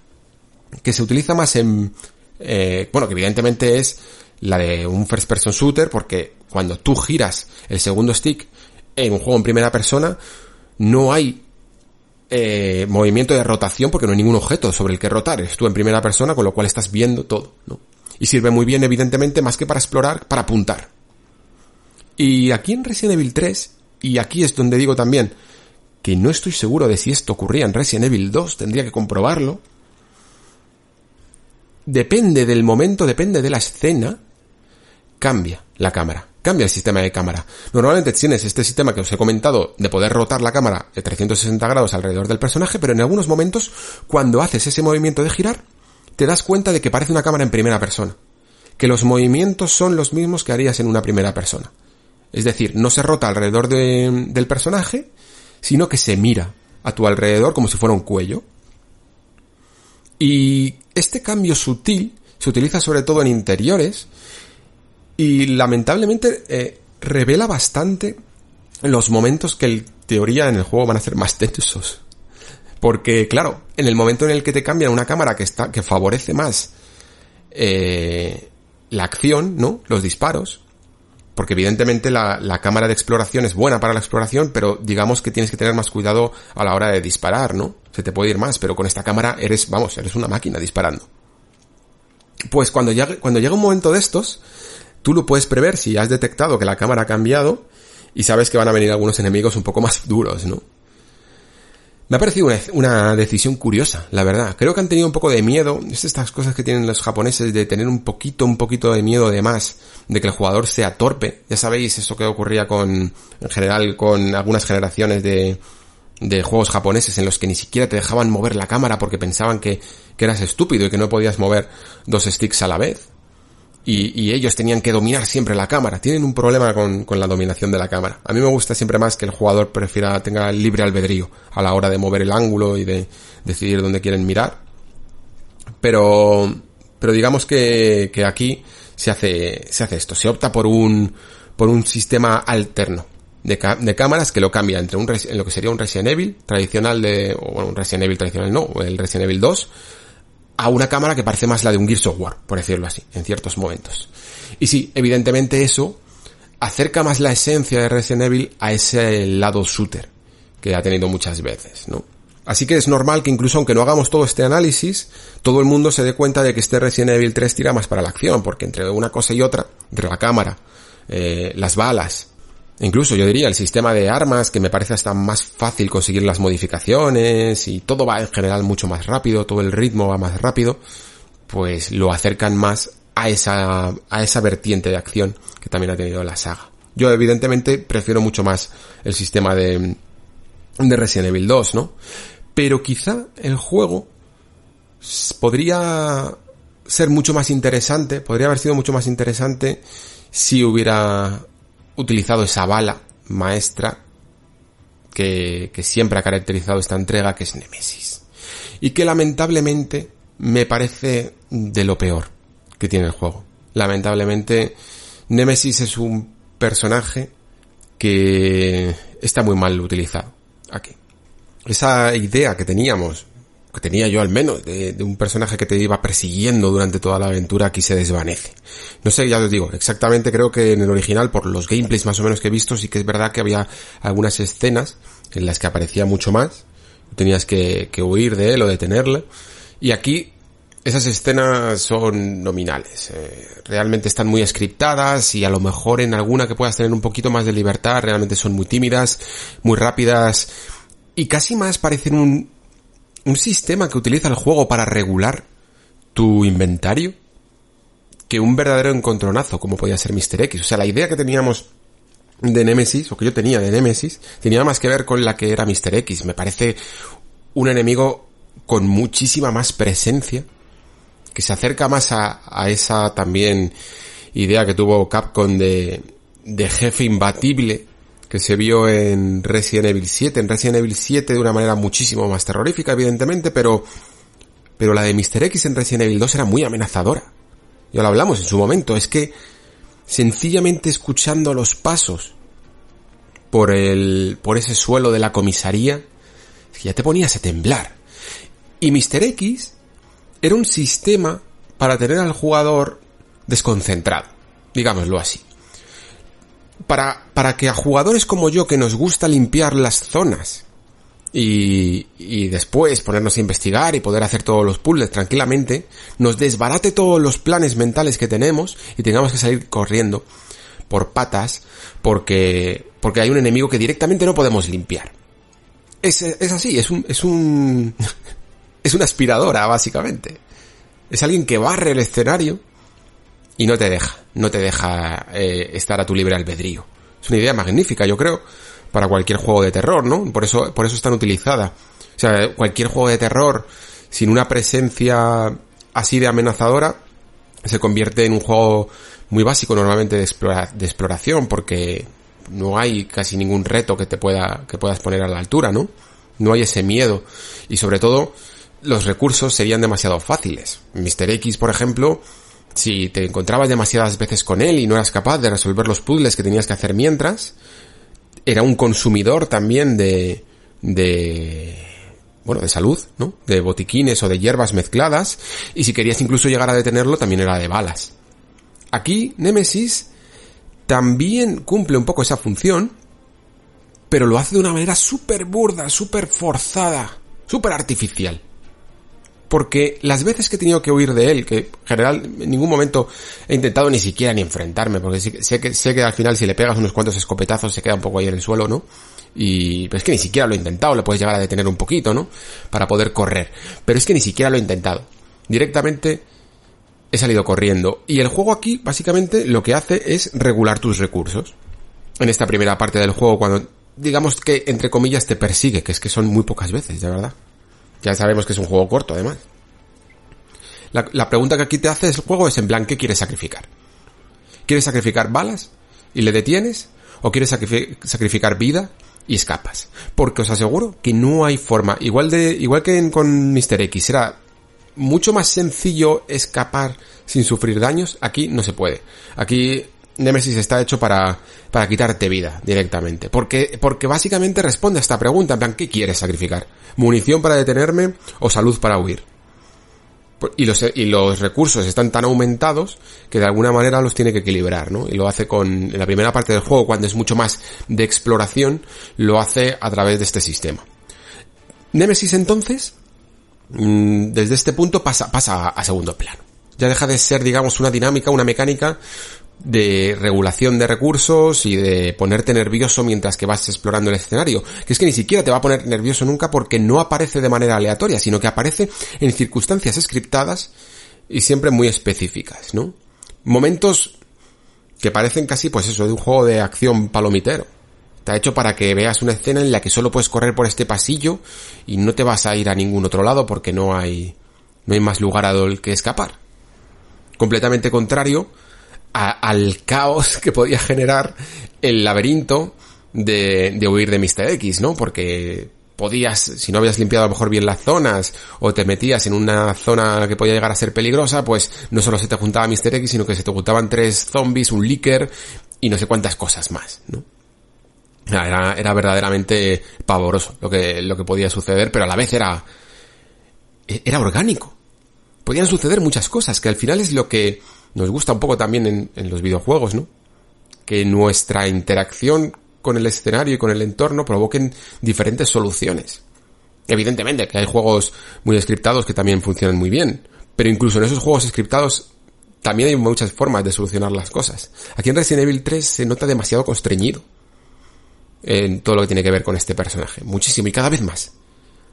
que se utiliza más en, eh, bueno, que evidentemente es la de un first person shooter, porque cuando tú giras el segundo stick en un juego en primera persona, no hay eh, movimiento de rotación porque no hay ningún objeto sobre el que rotar. Es tú en primera persona, con lo cual estás viendo todo, ¿no? Y sirve muy bien, evidentemente, más que para explorar, para apuntar. Y aquí en Resident Evil 3, y aquí es donde digo también que no estoy seguro de si esto ocurría en Resident Evil 2, tendría que comprobarlo. Depende del momento, depende de la escena, cambia la cámara, cambia el sistema de cámara. Normalmente tienes este sistema que os he comentado de poder rotar la cámara de 360 grados alrededor del personaje, pero en algunos momentos, cuando haces ese movimiento de girar, te das cuenta de que parece una cámara en primera persona. Que los movimientos son los mismos que harías en una primera persona. Es decir, no se rota alrededor del personaje, sino que se mira a tu alrededor como si fuera un cuello. Y este cambio sutil se utiliza sobre todo en interiores y lamentablemente eh, revela bastante los momentos que en teoría en el juego van a ser más tensos. Porque, claro, en el momento en el que te cambian una cámara que está, que favorece más eh, la acción, ¿no? Los disparos. Porque evidentemente la, la, cámara de exploración es buena para la exploración, pero digamos que tienes que tener más cuidado a la hora de disparar, ¿no? Se te puede ir más, pero con esta cámara eres, vamos, eres una máquina disparando. Pues cuando llega, cuando llega un momento de estos, tú lo puedes prever si has detectado que la cámara ha cambiado y sabes que van a venir algunos enemigos un poco más duros, ¿no? Me ha parecido una, decisión curiosa, la verdad. Creo que han tenido un poco de miedo. Es estas cosas que tienen los japoneses de tener un poquito, un poquito de miedo de más, de que el jugador sea torpe. Ya sabéis eso que ocurría con, en general, con algunas generaciones de, de juegos japoneses en los que ni siquiera te dejaban mover la cámara porque pensaban que, que eras estúpido y que no podías mover dos sticks a la vez y, ellos tenían que dominar siempre la cámara. Tienen un problema con, la dominación de la cámara. A mí me gusta siempre más que el jugador prefiera, tenga libre albedrío a la hora de mover el ángulo y de decidir dónde quieren mirar. Pero, pero digamos que, que aquí se hace, se hace esto. Se opta por un, por un sistema alterno de, cámaras que lo cambia entre un, lo que sería un Resident Evil tradicional de, o bueno, un Resident Evil tradicional no, el Resident Evil 2 a una cámara que parece más la de un Gears of War, por decirlo así, en ciertos momentos. Y sí, evidentemente eso acerca más la esencia de Resident Evil a ese lado shooter que ha tenido muchas veces, ¿no? Así que es normal que incluso aunque no hagamos todo este análisis, todo el mundo se dé cuenta de que este Resident Evil 3 tira más para la acción, porque entre una cosa y otra, entre la cámara, eh, las balas, Incluso yo diría el sistema de armas que me parece hasta más fácil conseguir las modificaciones y todo va en general mucho más rápido, todo el ritmo va más rápido, pues lo acercan más a esa, a esa vertiente de acción que también ha tenido la saga. Yo evidentemente prefiero mucho más el sistema de, de Resident Evil 2, ¿no? Pero quizá el juego podría ser mucho más interesante, podría haber sido mucho más interesante si hubiera utilizado esa bala maestra que, que siempre ha caracterizado esta entrega, que es Nemesis. Y que lamentablemente me parece de lo peor que tiene el juego. Lamentablemente, Nemesis es un personaje que está muy mal utilizado aquí. Esa idea que teníamos que tenía yo al menos, de, un personaje que te iba persiguiendo durante toda la aventura, aquí se desvanece. No sé, ya os digo, exactamente creo que en el original, por los gameplays más o menos que he visto, sí que es verdad que había algunas escenas en las que aparecía mucho más, tenías que, que huir de él o detenerle, y aquí esas escenas son nominales. Eh, realmente están muy scriptadas y a lo mejor en alguna que puedas tener un poquito más de libertad, realmente son muy tímidas, muy rápidas y casi más parecen un, un sistema que utiliza el juego para regular tu inventario que un verdadero encontronazo como podía ser Mr. X. O sea, la idea que teníamos de Nemesis, o que yo tenía de Nemesis, tenía más que ver con la que era Mr. X. Me parece un enemigo con muchísima más presencia, que se acerca más a, a esa también idea que tuvo Capcom de, de jefe imbatible que se vio en Resident Evil 7, en Resident Evil 7 de una manera muchísimo más terrorífica, evidentemente, pero, pero la de Mr. X en Resident Evil 2 era muy amenazadora. Ya lo hablamos en su momento, es que sencillamente escuchando los pasos por el, por ese suelo de la comisaría, ya te ponías a temblar. Y Mr. X era un sistema para tener al jugador desconcentrado, digámoslo así para, para que a jugadores como yo que nos gusta limpiar las zonas y, y después ponernos a investigar y poder hacer todos los puzzles tranquilamente, nos desbarate todos los planes mentales que tenemos y tengamos que salir corriendo por patas porque, porque hay un enemigo que directamente no podemos limpiar. Es, es así, es un, es un, es una aspiradora, básicamente. Es alguien que barre el escenario y no te deja, no te deja eh, estar a tu libre albedrío. Es una idea magnífica, yo creo, para cualquier juego de terror, ¿no? Por eso, por eso es tan utilizada. O sea, cualquier juego de terror sin una presencia así de amenazadora se convierte en un juego muy básico normalmente de, exploración porque no hay casi ningún reto que te pueda que puedas poner a la altura, ¿no? No hay ese miedo y sobre todo los recursos serían demasiado fáciles. Mr. X, por ejemplo, si te encontrabas demasiadas veces con él y no eras capaz de resolver los puzzles que tenías que hacer mientras, era un consumidor también de, de, bueno, de salud, ¿no? De botiquines o de hierbas mezcladas, y si querías incluso llegar a detenerlo, también era de balas. Aquí, Nemesis también cumple un poco esa función, pero lo hace de una manera súper burda, súper forzada, súper artificial porque las veces que he tenido que huir de él, que en general en ningún momento he intentado ni siquiera ni enfrentarme, porque sé que, sé que al final si le pegas unos cuantos escopetazos se queda un poco ahí en el suelo, ¿no? Y es que ni siquiera lo he intentado, le puedes llegar a detener un poquito, ¿no? Para poder correr. Pero es que ni siquiera lo he intentado. Directamente he salido corriendo. Y el juego aquí, básicamente, lo que hace es regular tus recursos. En esta primera parte del juego, cuando digamos que entre comillas te persigue, que es que son muy pocas veces, de verdad. Ya sabemos que es un juego corto, además. La, pregunta que aquí te hace el juego es en plan, ¿qué quieres sacrificar? ¿Quieres sacrificar balas y le detienes? ¿O quieres sacrificar vida y escapas? Porque os aseguro que no hay forma. Igual de, igual que con Mr. X, era mucho más sencillo escapar sin sufrir daños. Aquí no se puede. Aquí Nemesis está hecho para, para quitarte vida directamente. Porque, porque básicamente responde a esta pregunta, en plan, ¿qué quieres sacrificar? ¿Munición para detenerme o salud para huir? Y los, y los recursos están tan aumentados que de alguna manera los tiene que equilibrar, ¿no? Y lo hace con, en la primera parte del juego, cuando es mucho más de exploración, lo hace a través de este sistema. Nemesis entonces, mm, desde este punto pasa, pasa a segundo plano. Ya deja de ser, digamos, una dinámica, una mecánica de regulación de recursos y de ponerte nervioso mientras que vas explorando el escenario. Que es que ni siquiera te va a poner nervioso nunca porque no aparece de manera aleatoria, sino que aparece en circunstancias scriptadas y siempre muy específicas, ¿no? Momentos que parecen casi, pues eso, de un juego de acción palomitero. Está hecho para que veas una escena en la que solo puedes correr por este pasillo y no te vas a ir a ningún otro lado porque no hay, no hay más lugar al que escapar. Completamente contrario al caos que podía generar el laberinto de, de huir de Mr. X, ¿no? Porque podías, si no habías limpiado a lo mejor bien las zonas, o te metías en una zona que podía llegar a ser peligrosa, pues no solo se te juntaba Mr. X, sino que se te juntaban tres zombies, un licker y no sé cuántas cosas más, ¿no? Era, era verdaderamente pavoroso lo que, lo que podía suceder, pero a la vez era, era orgánico. Podían suceder muchas cosas, que al final es lo que, nos gusta un poco también en, los videojuegos, ¿no? Que nuestra interacción con el escenario y con el entorno provoquen diferentes soluciones. Evidentemente que hay juegos muy scriptados que también funcionan muy bien, pero incluso en esos juegos scriptados también hay muchas formas de solucionar las cosas. Aquí en Resident Evil 3 se nota demasiado constreñido en todo lo que tiene que ver con este personaje, muchísimo y cada vez más.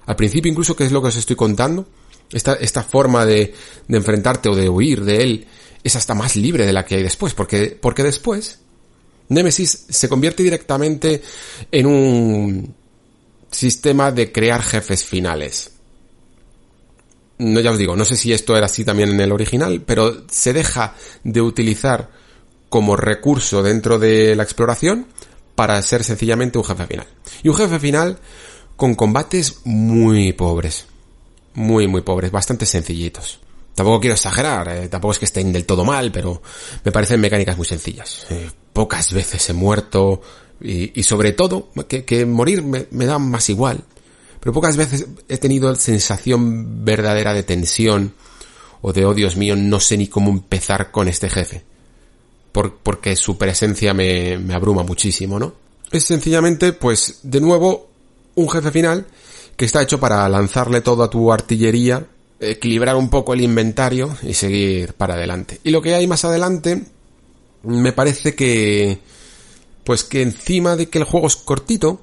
Al principio incluso, que es lo que os estoy contando, esta, esta forma de, de enfrentarte o de huir de él es hasta más libre de la que hay después, porque, porque después Nemesis se convierte directamente en un sistema de crear jefes finales. No, ya os digo, no sé si esto era así también en el original, pero se deja de utilizar como recurso dentro de la exploración para ser sencillamente un jefe final. Y un jefe final con combates muy pobres. Muy, muy pobres, bastante sencillitos. Tampoco quiero exagerar, eh, tampoco es que estén del todo mal, pero me parecen mecánicas muy sencillas. Eh, pocas veces he muerto y, sobre todo que, morir me, da más igual. Pero pocas veces he tenido sensación verdadera de tensión o de, oh Dios mío, no sé ni cómo empezar con este jefe. porque su presencia me, me abruma muchísimo, ¿no? Es sencillamente, pues, de nuevo, un jefe final que está hecho para lanzarle todo a tu artillería, equilibrar un poco el inventario y seguir para adelante. Y lo que hay más adelante, me parece que, pues que encima de que el juego es cortito,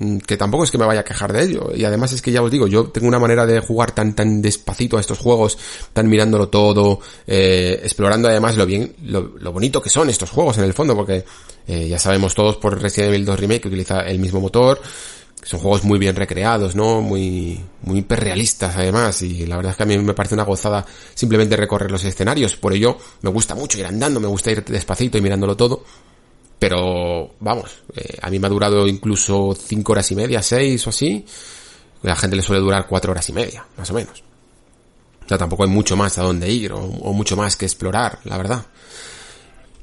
Mm, que tampoco es que me vaya a quejar de ello. Y además es que ya os digo, yo tengo una manera de jugar tan tan despacito a estos juegos, tan mirándolo todo, eh, explorando además lo bien, lo, bonito que son estos juegos en el fondo, porque eh, ya sabemos todos por Resident Evil 2 Remake que utiliza el mismo motor, son juegos muy bien recreados, ¿no? Muy, muy hiperrealistas además, y la verdad es que a mí me parece una gozada simplemente recorrer los escenarios, por ello me gusta mucho ir andando, me gusta ir despacito y mirándolo todo, pero, vamos, eh, a mí me ha durado incluso cinco horas y media, seis o así. La gente le suele durar cuatro horas y media, más o menos. O sea, tampoco hay mucho más a dónde ir o, mucho más que explorar, la verdad.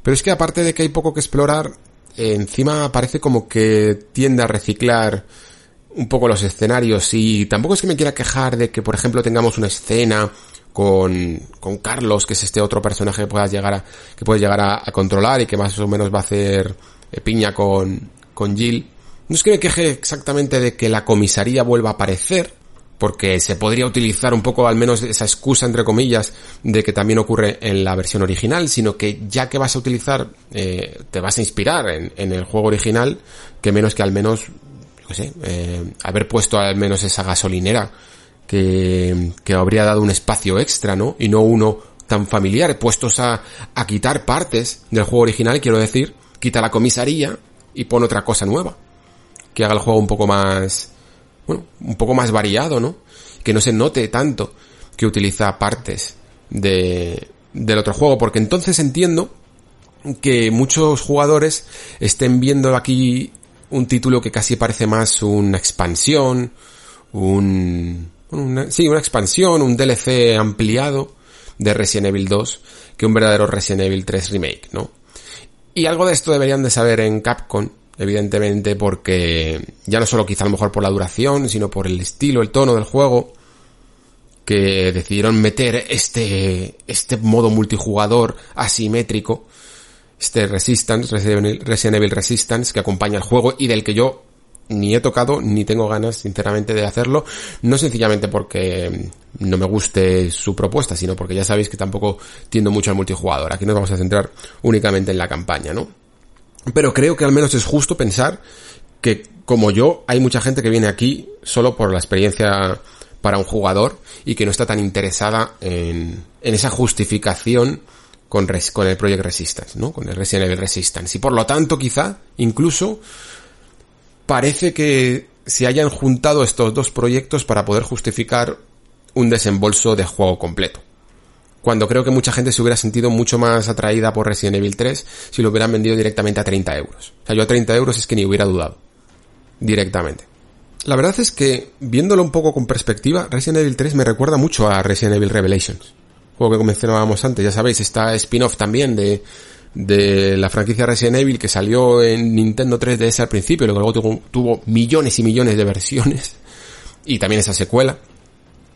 Pero es que aparte de que hay poco que explorar, encima parece como que tiende a reciclar un poco los escenarios y tampoco es que me quiera quejar de que, por ejemplo, tengamos una escena con, con Carlos, que es este otro personaje que puedas llegar a, que puedes llegar a, controlar y que más o menos va a hacer eh, piña con, con Jill. No es que me queje exactamente de que la comisaría vuelva a aparecer, porque se podría utilizar un poco al menos esa excusa entre comillas de que también ocurre en la versión original, sino que ya que vas a utilizar, eh, te vas a inspirar en, en, el juego original, que menos que al menos, qué sé, eh, haber puesto al menos esa gasolinera que, que habría dado un espacio extra, ¿no? Y no uno tan familiar, puestos a, a quitar partes del juego original, quiero decir, quita la comisaría y pone otra cosa nueva. Que haga el juego un poco más, bueno, un poco más variado, ¿no? Que no se note tanto que utiliza partes de, del otro juego, porque entonces entiendo que muchos jugadores estén viendo aquí un título que casi parece más una expansión, un, sí, una expansión, un DLC ampliado de Resident Evil 2 que un verdadero Resident Evil 3 remake, ¿no? Y algo de esto deberían de saber en Capcom, evidentemente, porque ya no solo quizá a lo mejor por la duración, sino por el estilo, el tono del juego, que decidieron meter este, este modo multijugador asimétrico, este Resistance, Resident Evil Resistance, que acompaña el juego y del que yo ni he tocado ni tengo ganas sinceramente de hacerlo, no sencillamente porque no me guste su propuesta, sino porque ya sabéis que tampoco tiendo mucho al multijugador. Aquí nos vamos a centrar únicamente en la campaña, ¿no? Pero creo que al menos es justo pensar que como yo hay mucha gente que viene aquí solo por la experiencia para un jugador y que no está tan interesada en, en esa justificación con, con el Project Resistance, ¿no? Con el Resident Evil Resistance. Y por lo tanto, quizá, incluso, parece que se hayan juntado estos dos proyectos para poder justificar un desembolso de juego completo. Cuando creo que mucha gente se hubiera sentido mucho más atraída por Resident Evil 3 si lo hubieran vendido directamente a 30 euros. O sea, yo a 30 euros es que ni hubiera dudado. Directamente. La verdad es que, viéndolo un poco con perspectiva, Resident Evil 3 me recuerda mucho a Resident Evil Revelations. Juego que mencionábamos antes, ya sabéis, está spin-off también de de la franquicia Resident Evil que salió en Nintendo 3DS al principio, luego tuvo, tuvo millones y millones de versiones y también esa secuela.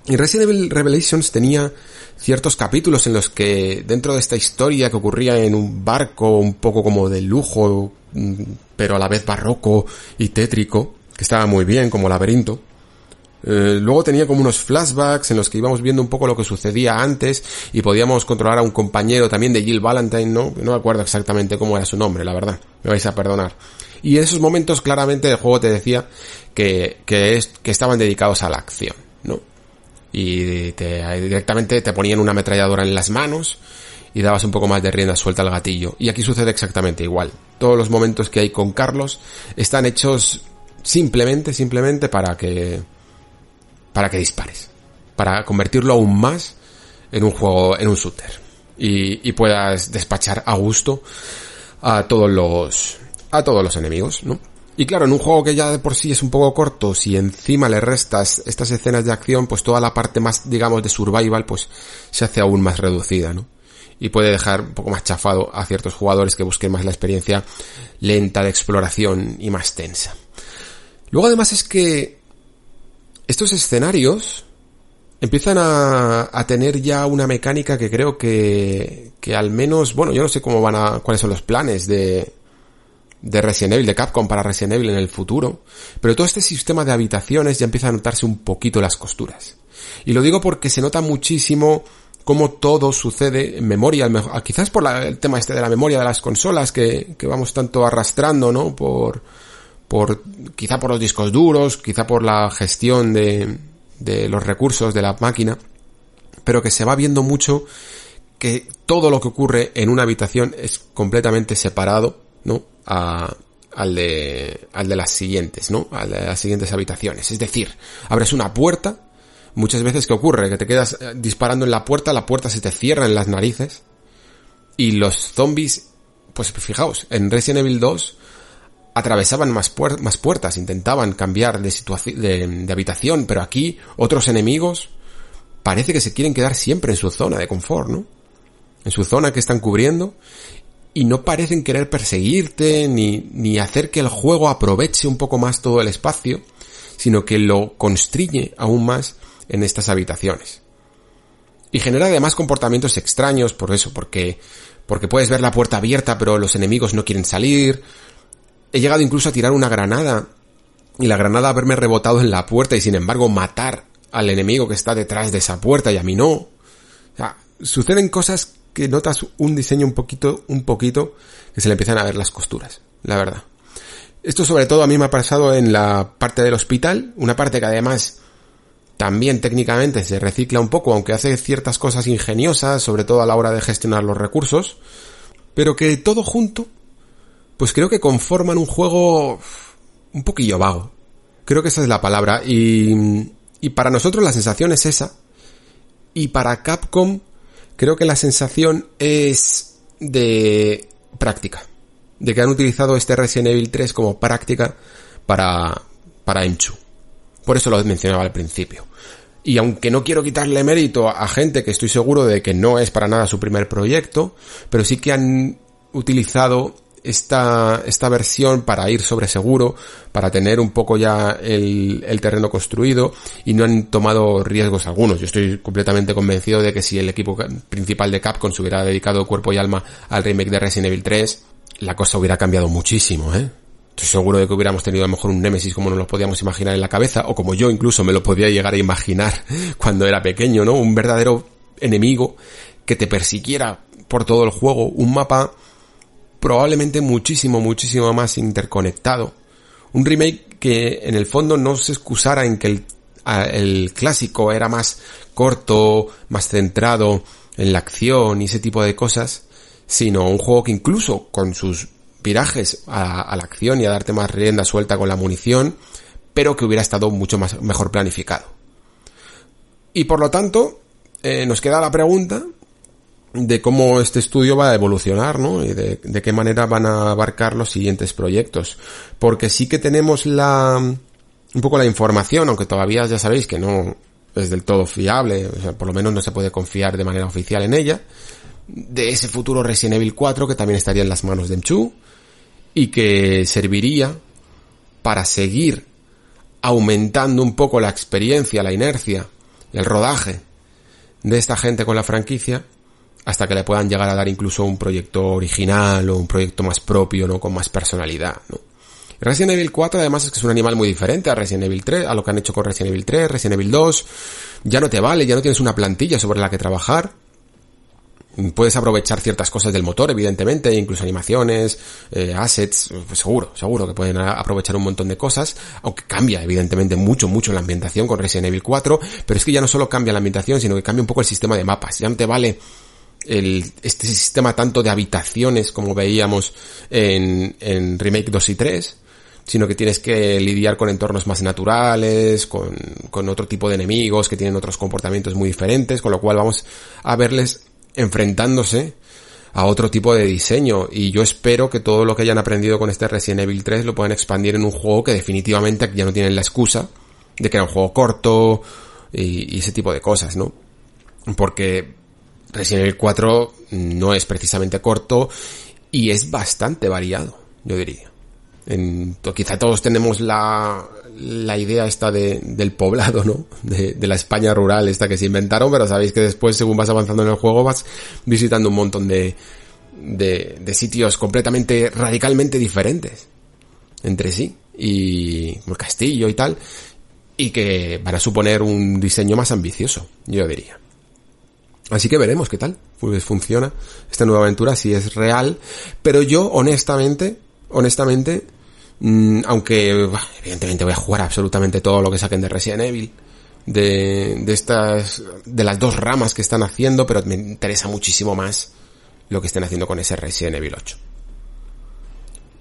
Y Resident Evil Revelations tenía ciertos capítulos en los que dentro de esta historia que ocurría en un barco un poco como de lujo, mm, pero a la vez barroco y tétrico, que estaba muy bien como laberinto, eh, luego tenía como unos flashbacks en los que íbamos viendo un poco lo que sucedía antes y podíamos controlar a un compañero también de Jill Valentine, ¿no? No me acuerdo exactamente cómo era su nombre, la verdad. Me vais a perdonar. Y en esos momentos claramente el juego te decía que, que, es, que estaban dedicados a la acción, ¿no? Y te, directamente te ponían una ametralladora en las manos y dabas un poco más de rienda suelta al gatillo. Y aquí sucede exactamente igual. Todos los momentos que hay con Carlos están hechos simplemente, simplemente para que para que dispares. Para convertirlo aún más en un juego, en un shooter. Y, y puedas despachar a gusto a todos los, a todos los enemigos, ¿no? Y claro, en un juego que ya de por sí es un poco corto, si encima le restas estas escenas de acción, pues toda la parte más, digamos, de survival, pues se hace aún más reducida, ¿no? Y puede dejar un poco más chafado a ciertos jugadores que busquen más la experiencia lenta de exploración y más tensa. Luego además es que estos escenarios empiezan a, tener ya una mecánica que creo que, que al menos, bueno, yo no sé cómo van a, cuáles son los planes de, de Resident Evil, de Capcom para Resident Evil en el futuro, pero todo este sistema de habitaciones ya empieza a notarse un poquito las costuras. Y lo digo porque se nota muchísimo cómo todo sucede en memoria, quizás por el tema este de la memoria de las consolas que, que vamos tanto arrastrando, ¿no? Por, por, quizá por los discos duros, quizá por la gestión de, de los recursos de la máquina, pero que se va viendo mucho que todo lo que ocurre en una habitación es completamente separado, ¿no? A, al de, al de las siguientes, ¿no? De las siguientes habitaciones. Es decir, abres una puerta, muchas veces que ocurre que te quedas eh, disparando en la puerta, la puerta se te cierra en las narices y los zombies, pues fijaos, en Resident Evil 2 atravesaban más, puertas, intentaban cambiar de, situación, de, habitación, pero aquí otros enemigos parece que se quieren quedar siempre en su zona de confort, ¿no? En su zona que están cubriendo y no parecen querer perseguirte ni, ni hacer que el juego aproveche un poco más todo el espacio, sino que lo constriñe aún más en estas habitaciones. Y genera además comportamientos extraños por eso, porque, porque puedes ver la puerta abierta pero los enemigos no quieren salir, He llegado incluso a tirar una granada y la granada haberme rebotado en la puerta y sin embargo matar al enemigo que está detrás de esa puerta y a mí no. O sea, suceden cosas que notas un diseño un poquito, un poquito, que se le empiezan a ver las costuras, la verdad. Esto sobre todo a mí me ha pasado en la parte del hospital, una parte que además también técnicamente se recicla un poco, aunque hace ciertas cosas ingeniosas, sobre todo a la hora de gestionar los recursos, pero que todo junto pues creo que conforman un juego un poquillo vago. Creo que esa es la palabra. Y, y para nosotros la sensación es esa. Y para Capcom creo que la sensación es de práctica. De que han utilizado este Resident Evil 3 como práctica para, para Enchu. Por eso lo mencionaba al principio. Y aunque no quiero quitarle mérito a gente que estoy seguro de que no es para nada su primer proyecto, pero sí que han utilizado esta, esta versión para ir sobre seguro, para tener un poco ya el, el terreno construido y no han tomado riesgos algunos. Yo estoy completamente convencido de que si el equipo principal de Capcom se hubiera dedicado cuerpo y alma al remake de Resident Evil 3, la cosa hubiera cambiado muchísimo, ¿eh? Estoy seguro de que hubiéramos tenido a lo mejor un Nemesis como nos lo podíamos imaginar en la cabeza, o como yo incluso me lo podía llegar a imaginar cuando era pequeño, ¿no? Un verdadero enemigo que te persiguiera por todo el juego, un mapa probablemente muchísimo, muchísimo más interconectado. Un remake que en el fondo no se excusara en que el, clásico era más corto, más centrado en la acción y ese tipo de cosas, sino un juego que incluso con sus virajes a, la acción y a darte más rienda suelta con la munición, pero que hubiera estado mucho más mejor planificado. Y por lo tanto, eh, nos queda la pregunta de cómo este estudio va a evolucionar, ¿no? Y de, qué manera van a abarcar los siguientes proyectos. Porque sí que tenemos la, un poco la información, aunque todavía ya sabéis que no es del todo fiable, o sea, por lo menos no se puede confiar de manera oficial en ella, de ese futuro Resident Evil 4 que también estaría en las manos de Mchu y que serviría para seguir aumentando un poco la experiencia, la inercia, el rodaje de esta gente con la franquicia hasta que le puedan llegar a dar incluso un proyecto original o un proyecto más propio, ¿no? Con más personalidad, ¿no? Resident Evil 4 además es que es un animal muy diferente a Resident Evil 3, a lo que han hecho con Resident Evil 3, Resident Evil 2. Ya no te vale, ya no tienes una plantilla sobre la que trabajar. Puedes aprovechar ciertas cosas del motor, evidentemente, incluso animaciones, eh, assets, pues seguro, seguro que pueden aprovechar un montón de cosas, aunque cambia, evidentemente, mucho, mucho la ambientación con Resident Evil 4, pero es que ya no solo cambia la ambientación, sino que cambia un poco el sistema de mapas. Ya no te vale este sistema tanto de habitaciones como veíamos en, en Remake 2 y 3, sino que tienes que lidiar con entornos más naturales, con, con otro tipo de enemigos que tienen otros comportamientos muy diferentes, con lo cual vamos a verles enfrentándose a otro tipo de diseño y yo espero que todo lo que hayan aprendido con este Resident Evil 3 lo puedan expandir en un juego que definitivamente ya no tienen la excusa de que era un juego corto y, y ese tipo de cosas, ¿no? Porque Resident Evil 4 no es precisamente corto y es bastante variado, yo diría. En, quizá todos tenemos la, la idea esta de, del poblado, ¿no? De, de, la España rural esta que se inventaron, pero sabéis que después, según vas avanzando en el juego, vas visitando un montón de, de, de sitios completamente, radicalmente diferentes entre sí y el castillo y tal y que van a suponer un diseño más ambicioso, yo diría. Así que veremos qué tal pues funciona esta nueva aventura, si es real. Pero yo, honestamente, honestamente, mmm, aunque evidentemente voy a jugar absolutamente todo lo que saquen de Resident Evil, de, de estas, de las dos ramas que están haciendo, pero me interesa muchísimo más lo que estén haciendo con ese Resident Evil 8.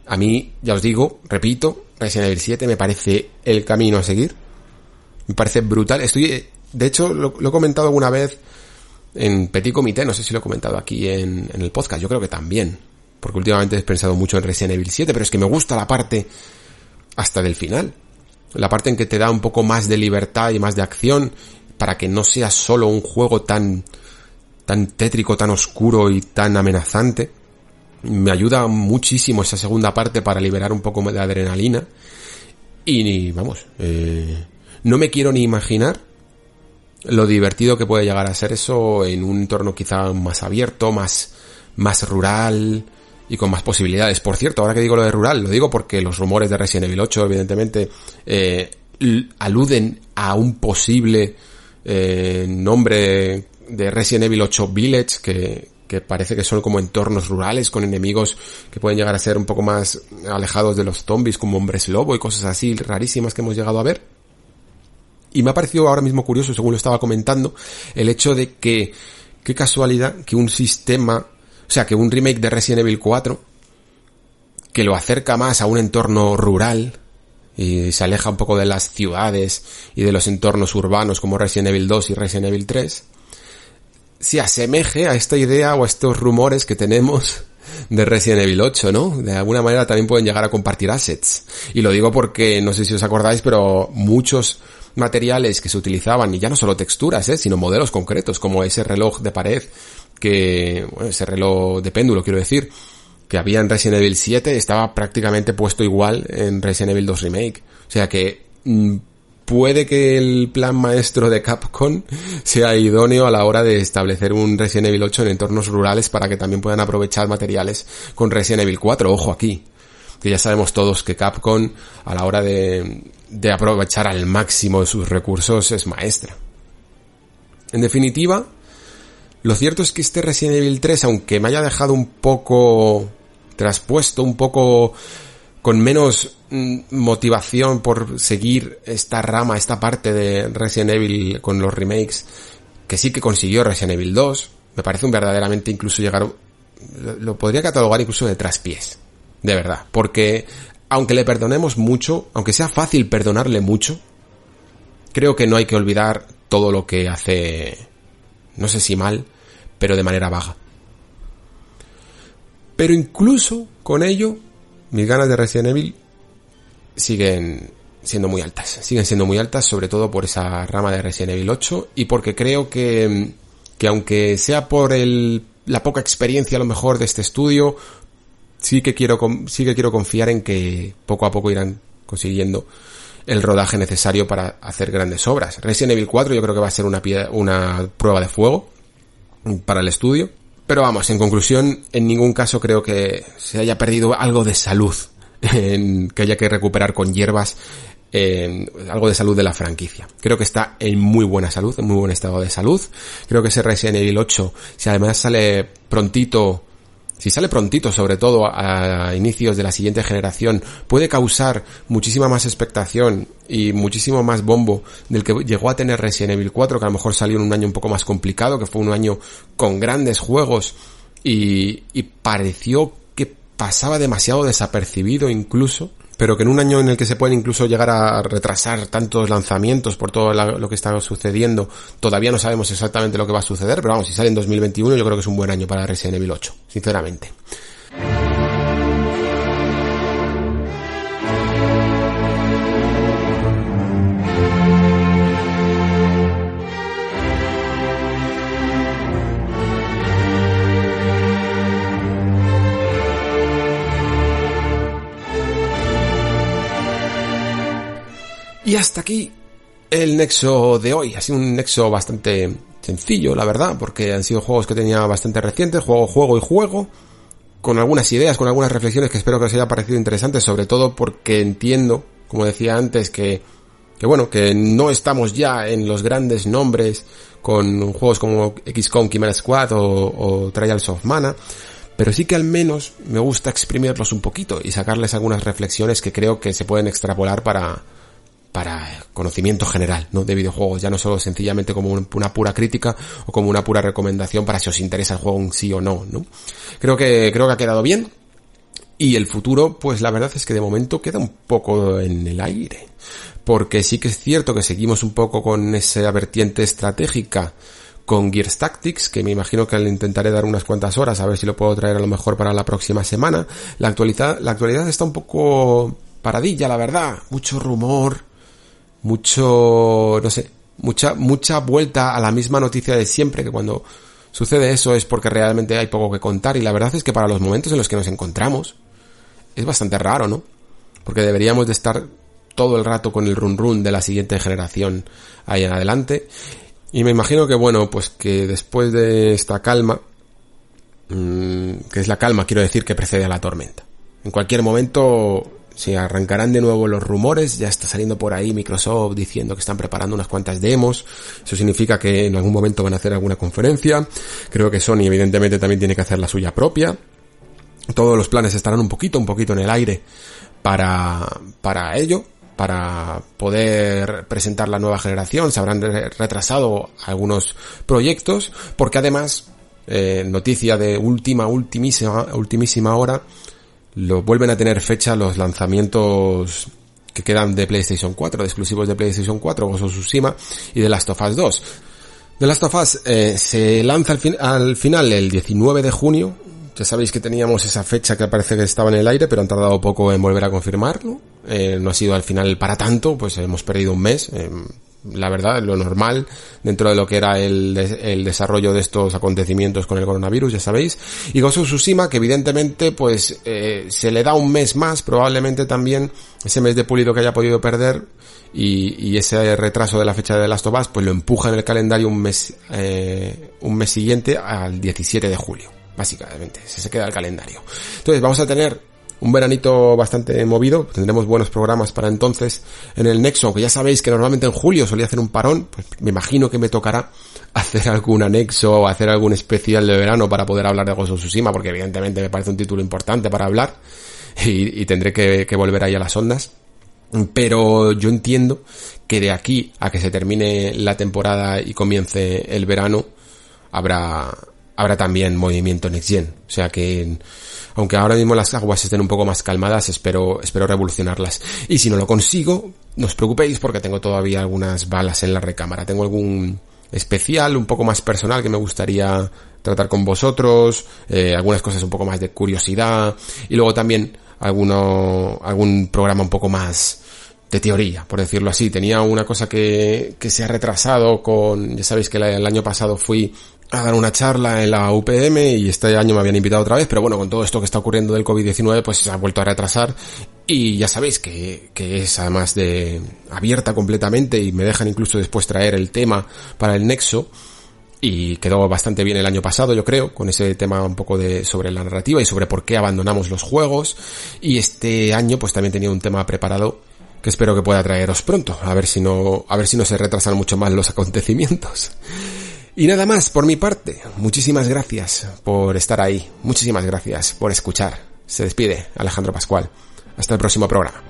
A mí, ya os digo, repito, Resident Evil 7 me parece el camino a seguir. Me parece brutal. Estoy, de hecho, lo he comentado alguna vez en Petit Comité, no sé si lo he comentado aquí en, en, el podcast, yo creo que también, porque últimamente he pensado mucho en Resident Evil 7, pero es que me gusta la parte hasta del final, la parte en que te da un poco más de libertad y más de acción, para que no sea solo un juego tan, tan tétrico, tan oscuro y tan amenazante. Me ayuda muchísimo esa segunda parte para liberar un poco de adrenalina. Y vamos, eh, no me quiero ni imaginar lo divertido que puede llegar a ser eso en un entorno quizá más abierto, más, más rural y con más posibilidades. Por cierto, ahora que digo lo de rural, lo digo porque los rumores de Resident Evil 8 evidentemente eh, aluden a un posible eh, nombre de Resident Evil 8 Village que, que parece que son como entornos rurales con enemigos que pueden llegar a ser un poco más alejados de los zombies como hombres lobo y cosas así rarísimas que hemos llegado a ver. Y me ha parecido ahora mismo curioso, según lo estaba comentando, el hecho de que, qué casualidad, que un sistema, o sea, que un remake de Resident Evil 4, que lo acerca más a un entorno rural, y se aleja un poco de las ciudades y de los entornos urbanos como Resident Evil 2 y Resident Evil 3, se asemeje a esta idea o a estos rumores que tenemos de Resident Evil 8, ¿no? De alguna manera también pueden llegar a compartir assets. Y lo digo porque, no sé si os acordáis, pero muchos materiales que se utilizaban, y ya no solo texturas, ¿eh? sino modelos concretos, como ese reloj de pared, que, bueno, ese reloj de péndulo, quiero decir, que había en Resident Evil 7, estaba prácticamente puesto igual en Resident Evil 2 Remake. O sea que mmm, puede que el plan maestro de Capcom sea idóneo a la hora de establecer un Resident Evil 8 en entornos rurales para que también puedan aprovechar materiales con Resident Evil 4. Ojo aquí, que ya sabemos todos que Capcom a la hora de, de aprovechar al máximo sus recursos es maestra. En definitiva, lo cierto es que este Resident Evil 3, aunque me haya dejado un poco traspuesto, un poco con menos mm, motivación por seguir esta rama, esta parte de Resident Evil con los remakes, que sí que consiguió Resident Evil 2, me parece un verdaderamente incluso llegar, lo podría catalogar incluso de traspiés, de verdad, porque aunque le perdonemos mucho, aunque sea fácil perdonarle mucho, creo que no hay que olvidar todo lo que hace, no sé si mal, pero de manera baja. Pero incluso con ello, mis ganas de Resident Evil siguen siendo muy altas. Siguen siendo muy altas, sobre todo por esa rama de Resident Evil 8 y porque creo que, que aunque sea por el, la poca experiencia a lo mejor de este estudio, sí que quiero, sí que quiero confiar en que poco a poco irán consiguiendo el rodaje necesario para hacer grandes obras. Resident Evil 4 yo creo que va a ser una, una prueba de fuego para el estudio. Pero vamos, en conclusión, en ningún caso creo que se haya perdido algo de salud, en, que haya que recuperar con hierbas algo de salud de la franquicia. Creo que está en muy buena salud, en muy buen estado de salud. Creo que ese Resident Evil 8, si además sale prontito si sale prontito, sobre todo a inicios de la siguiente generación, puede causar muchísima más expectación y muchísimo más bombo del que llegó a tener Resident Evil 4, que a lo mejor salió en un año un poco más complicado, que fue un año con grandes juegos y, y pareció que pasaba demasiado desapercibido incluso pero que en un año en el que se pueden incluso llegar a retrasar tantos lanzamientos por todo lo que está sucediendo, todavía no sabemos exactamente lo que va a suceder, pero vamos, si sale en 2021 yo creo que es un buen año para Resident Evil 8, sinceramente. Y hasta aquí el nexo de hoy. Ha sido un nexo bastante sencillo, la verdad, porque han sido juegos que tenía bastante recientes, juego, juego y juego. con algunas ideas, con algunas reflexiones que espero que os haya parecido interesantes, sobre todo porque entiendo, como decía antes, que, que bueno, que no estamos ya en los grandes nombres con juegos como XCOM Chimera Squad o, o Trials of Mana, pero sí que al menos me gusta exprimirlos un poquito y sacarles algunas reflexiones que creo que se pueden extrapolar para, para conocimiento general, ¿no? De videojuegos, ya no solo sencillamente como una pura crítica o como una pura recomendación para si os interesa el juego en sí o no, ¿no? Creo que, creo que ha quedado bien. Y el futuro, pues la verdad es que de momento queda un poco en el aire. Porque sí que es cierto que seguimos un poco con esa vertiente estratégica con Gears Tactics, que me imagino que le intentaré dar unas cuantas horas a ver si lo puedo traer a lo mejor para la próxima semana. La actualidad, la actualidad está un poco paradilla, la verdad. Mucho rumor, mucho, no sé, mucha, mucha vuelta a la misma noticia de siempre, que cuando sucede eso es porque realmente hay poco que contar y la verdad es que para los momentos en los que nos encontramos es bastante raro, ¿no? Porque deberíamos de estar todo el rato con el run run de la siguiente generación ahí en adelante. Y me imagino que bueno, pues que después de esta calma, mmm, que es la calma, quiero decir, que precede a la tormenta. En cualquier momento se arrancarán de nuevo los rumores, ya está saliendo por ahí Microsoft diciendo que están preparando unas cuantas demos, eso significa que en algún momento van a hacer alguna conferencia, creo que Sony evidentemente también tiene que hacer la suya propia, todos los planes estarán un poquito, un poquito en el aire para, para ello, para poder presentar la nueva generación, se habrán retrasado algunos proyectos, porque además, eh, noticia de última, ultimísima, ultimísima hora, lo vuelven a tener fecha los lanzamientos que quedan de PlayStation 4, de exclusivos de PlayStation 4, Ghost of Tsushima y de Last of Us 2. The Last of Us eh, se lanza al, fin, al final el 19 de junio. Ya sabéis que teníamos esa fecha que parece que estaba en el aire, pero han tardado poco en volver a confirmarlo. Eh, no ha sido al final para tanto, pues hemos perdido un mes. Eh, la verdad, lo normal dentro de lo que era el, el, desarrollo de estos acontecimientos con el coronavirus, ya sabéis. Y of Tsushima, que evidentemente, pues, eh, se le da un mes más, probablemente también ese mes de pulido que haya podido perder y, y ese retraso de la fecha de Last of Us, pues lo empuja en el calendario un mes, eh, un mes siguiente al 17 de julio. Básicamente, se queda el calendario. Entonces, vamos a tener un veranito bastante movido, tendremos buenos programas para entonces en el Nexo, aunque ya sabéis que normalmente en julio solía hacer un parón, pues me imagino que me tocará hacer algún anexo o hacer algún especial de verano para poder hablar de Ghost of Tsushima, porque evidentemente me parece un título importante para hablar y, y tendré que, que volver ahí a las ondas. Pero yo entiendo que de aquí a que se termine la temporada y comience el verano, habrá, habrá también movimiento Next Gen. O sea que aunque ahora mismo las aguas estén un poco más calmadas, espero, espero revolucionarlas. Y si no lo consigo, no os preocupéis porque tengo todavía algunas balas en la recámara. Tengo algún especial, un poco más personal que me gustaría tratar con vosotros, eh, algunas cosas un poco más de curiosidad y luego también alguno, algún programa un poco más de teoría, por decirlo así. Tenía una cosa que, que se ha retrasado con, ya sabéis que el año pasado fui a dar una charla en la UPM y este año me habían invitado otra vez, pero bueno, con todo esto que está ocurriendo del COVID-19 pues se ha vuelto a retrasar. Y ya sabéis que, que es además de abierta completamente y me dejan incluso después traer el tema para el nexo. Y quedó bastante bien el año pasado, yo creo, con ese tema un poco de sobre la narrativa y sobre por qué abandonamos los juegos. Y este año pues también tenía un tema preparado que espero que pueda traeros pronto, a ver si no a ver si no se retrasan mucho más los acontecimientos. Y nada más por mi parte. Muchísimas gracias por estar ahí. Muchísimas gracias por escuchar. Se despide Alejandro Pascual. Hasta el próximo programa.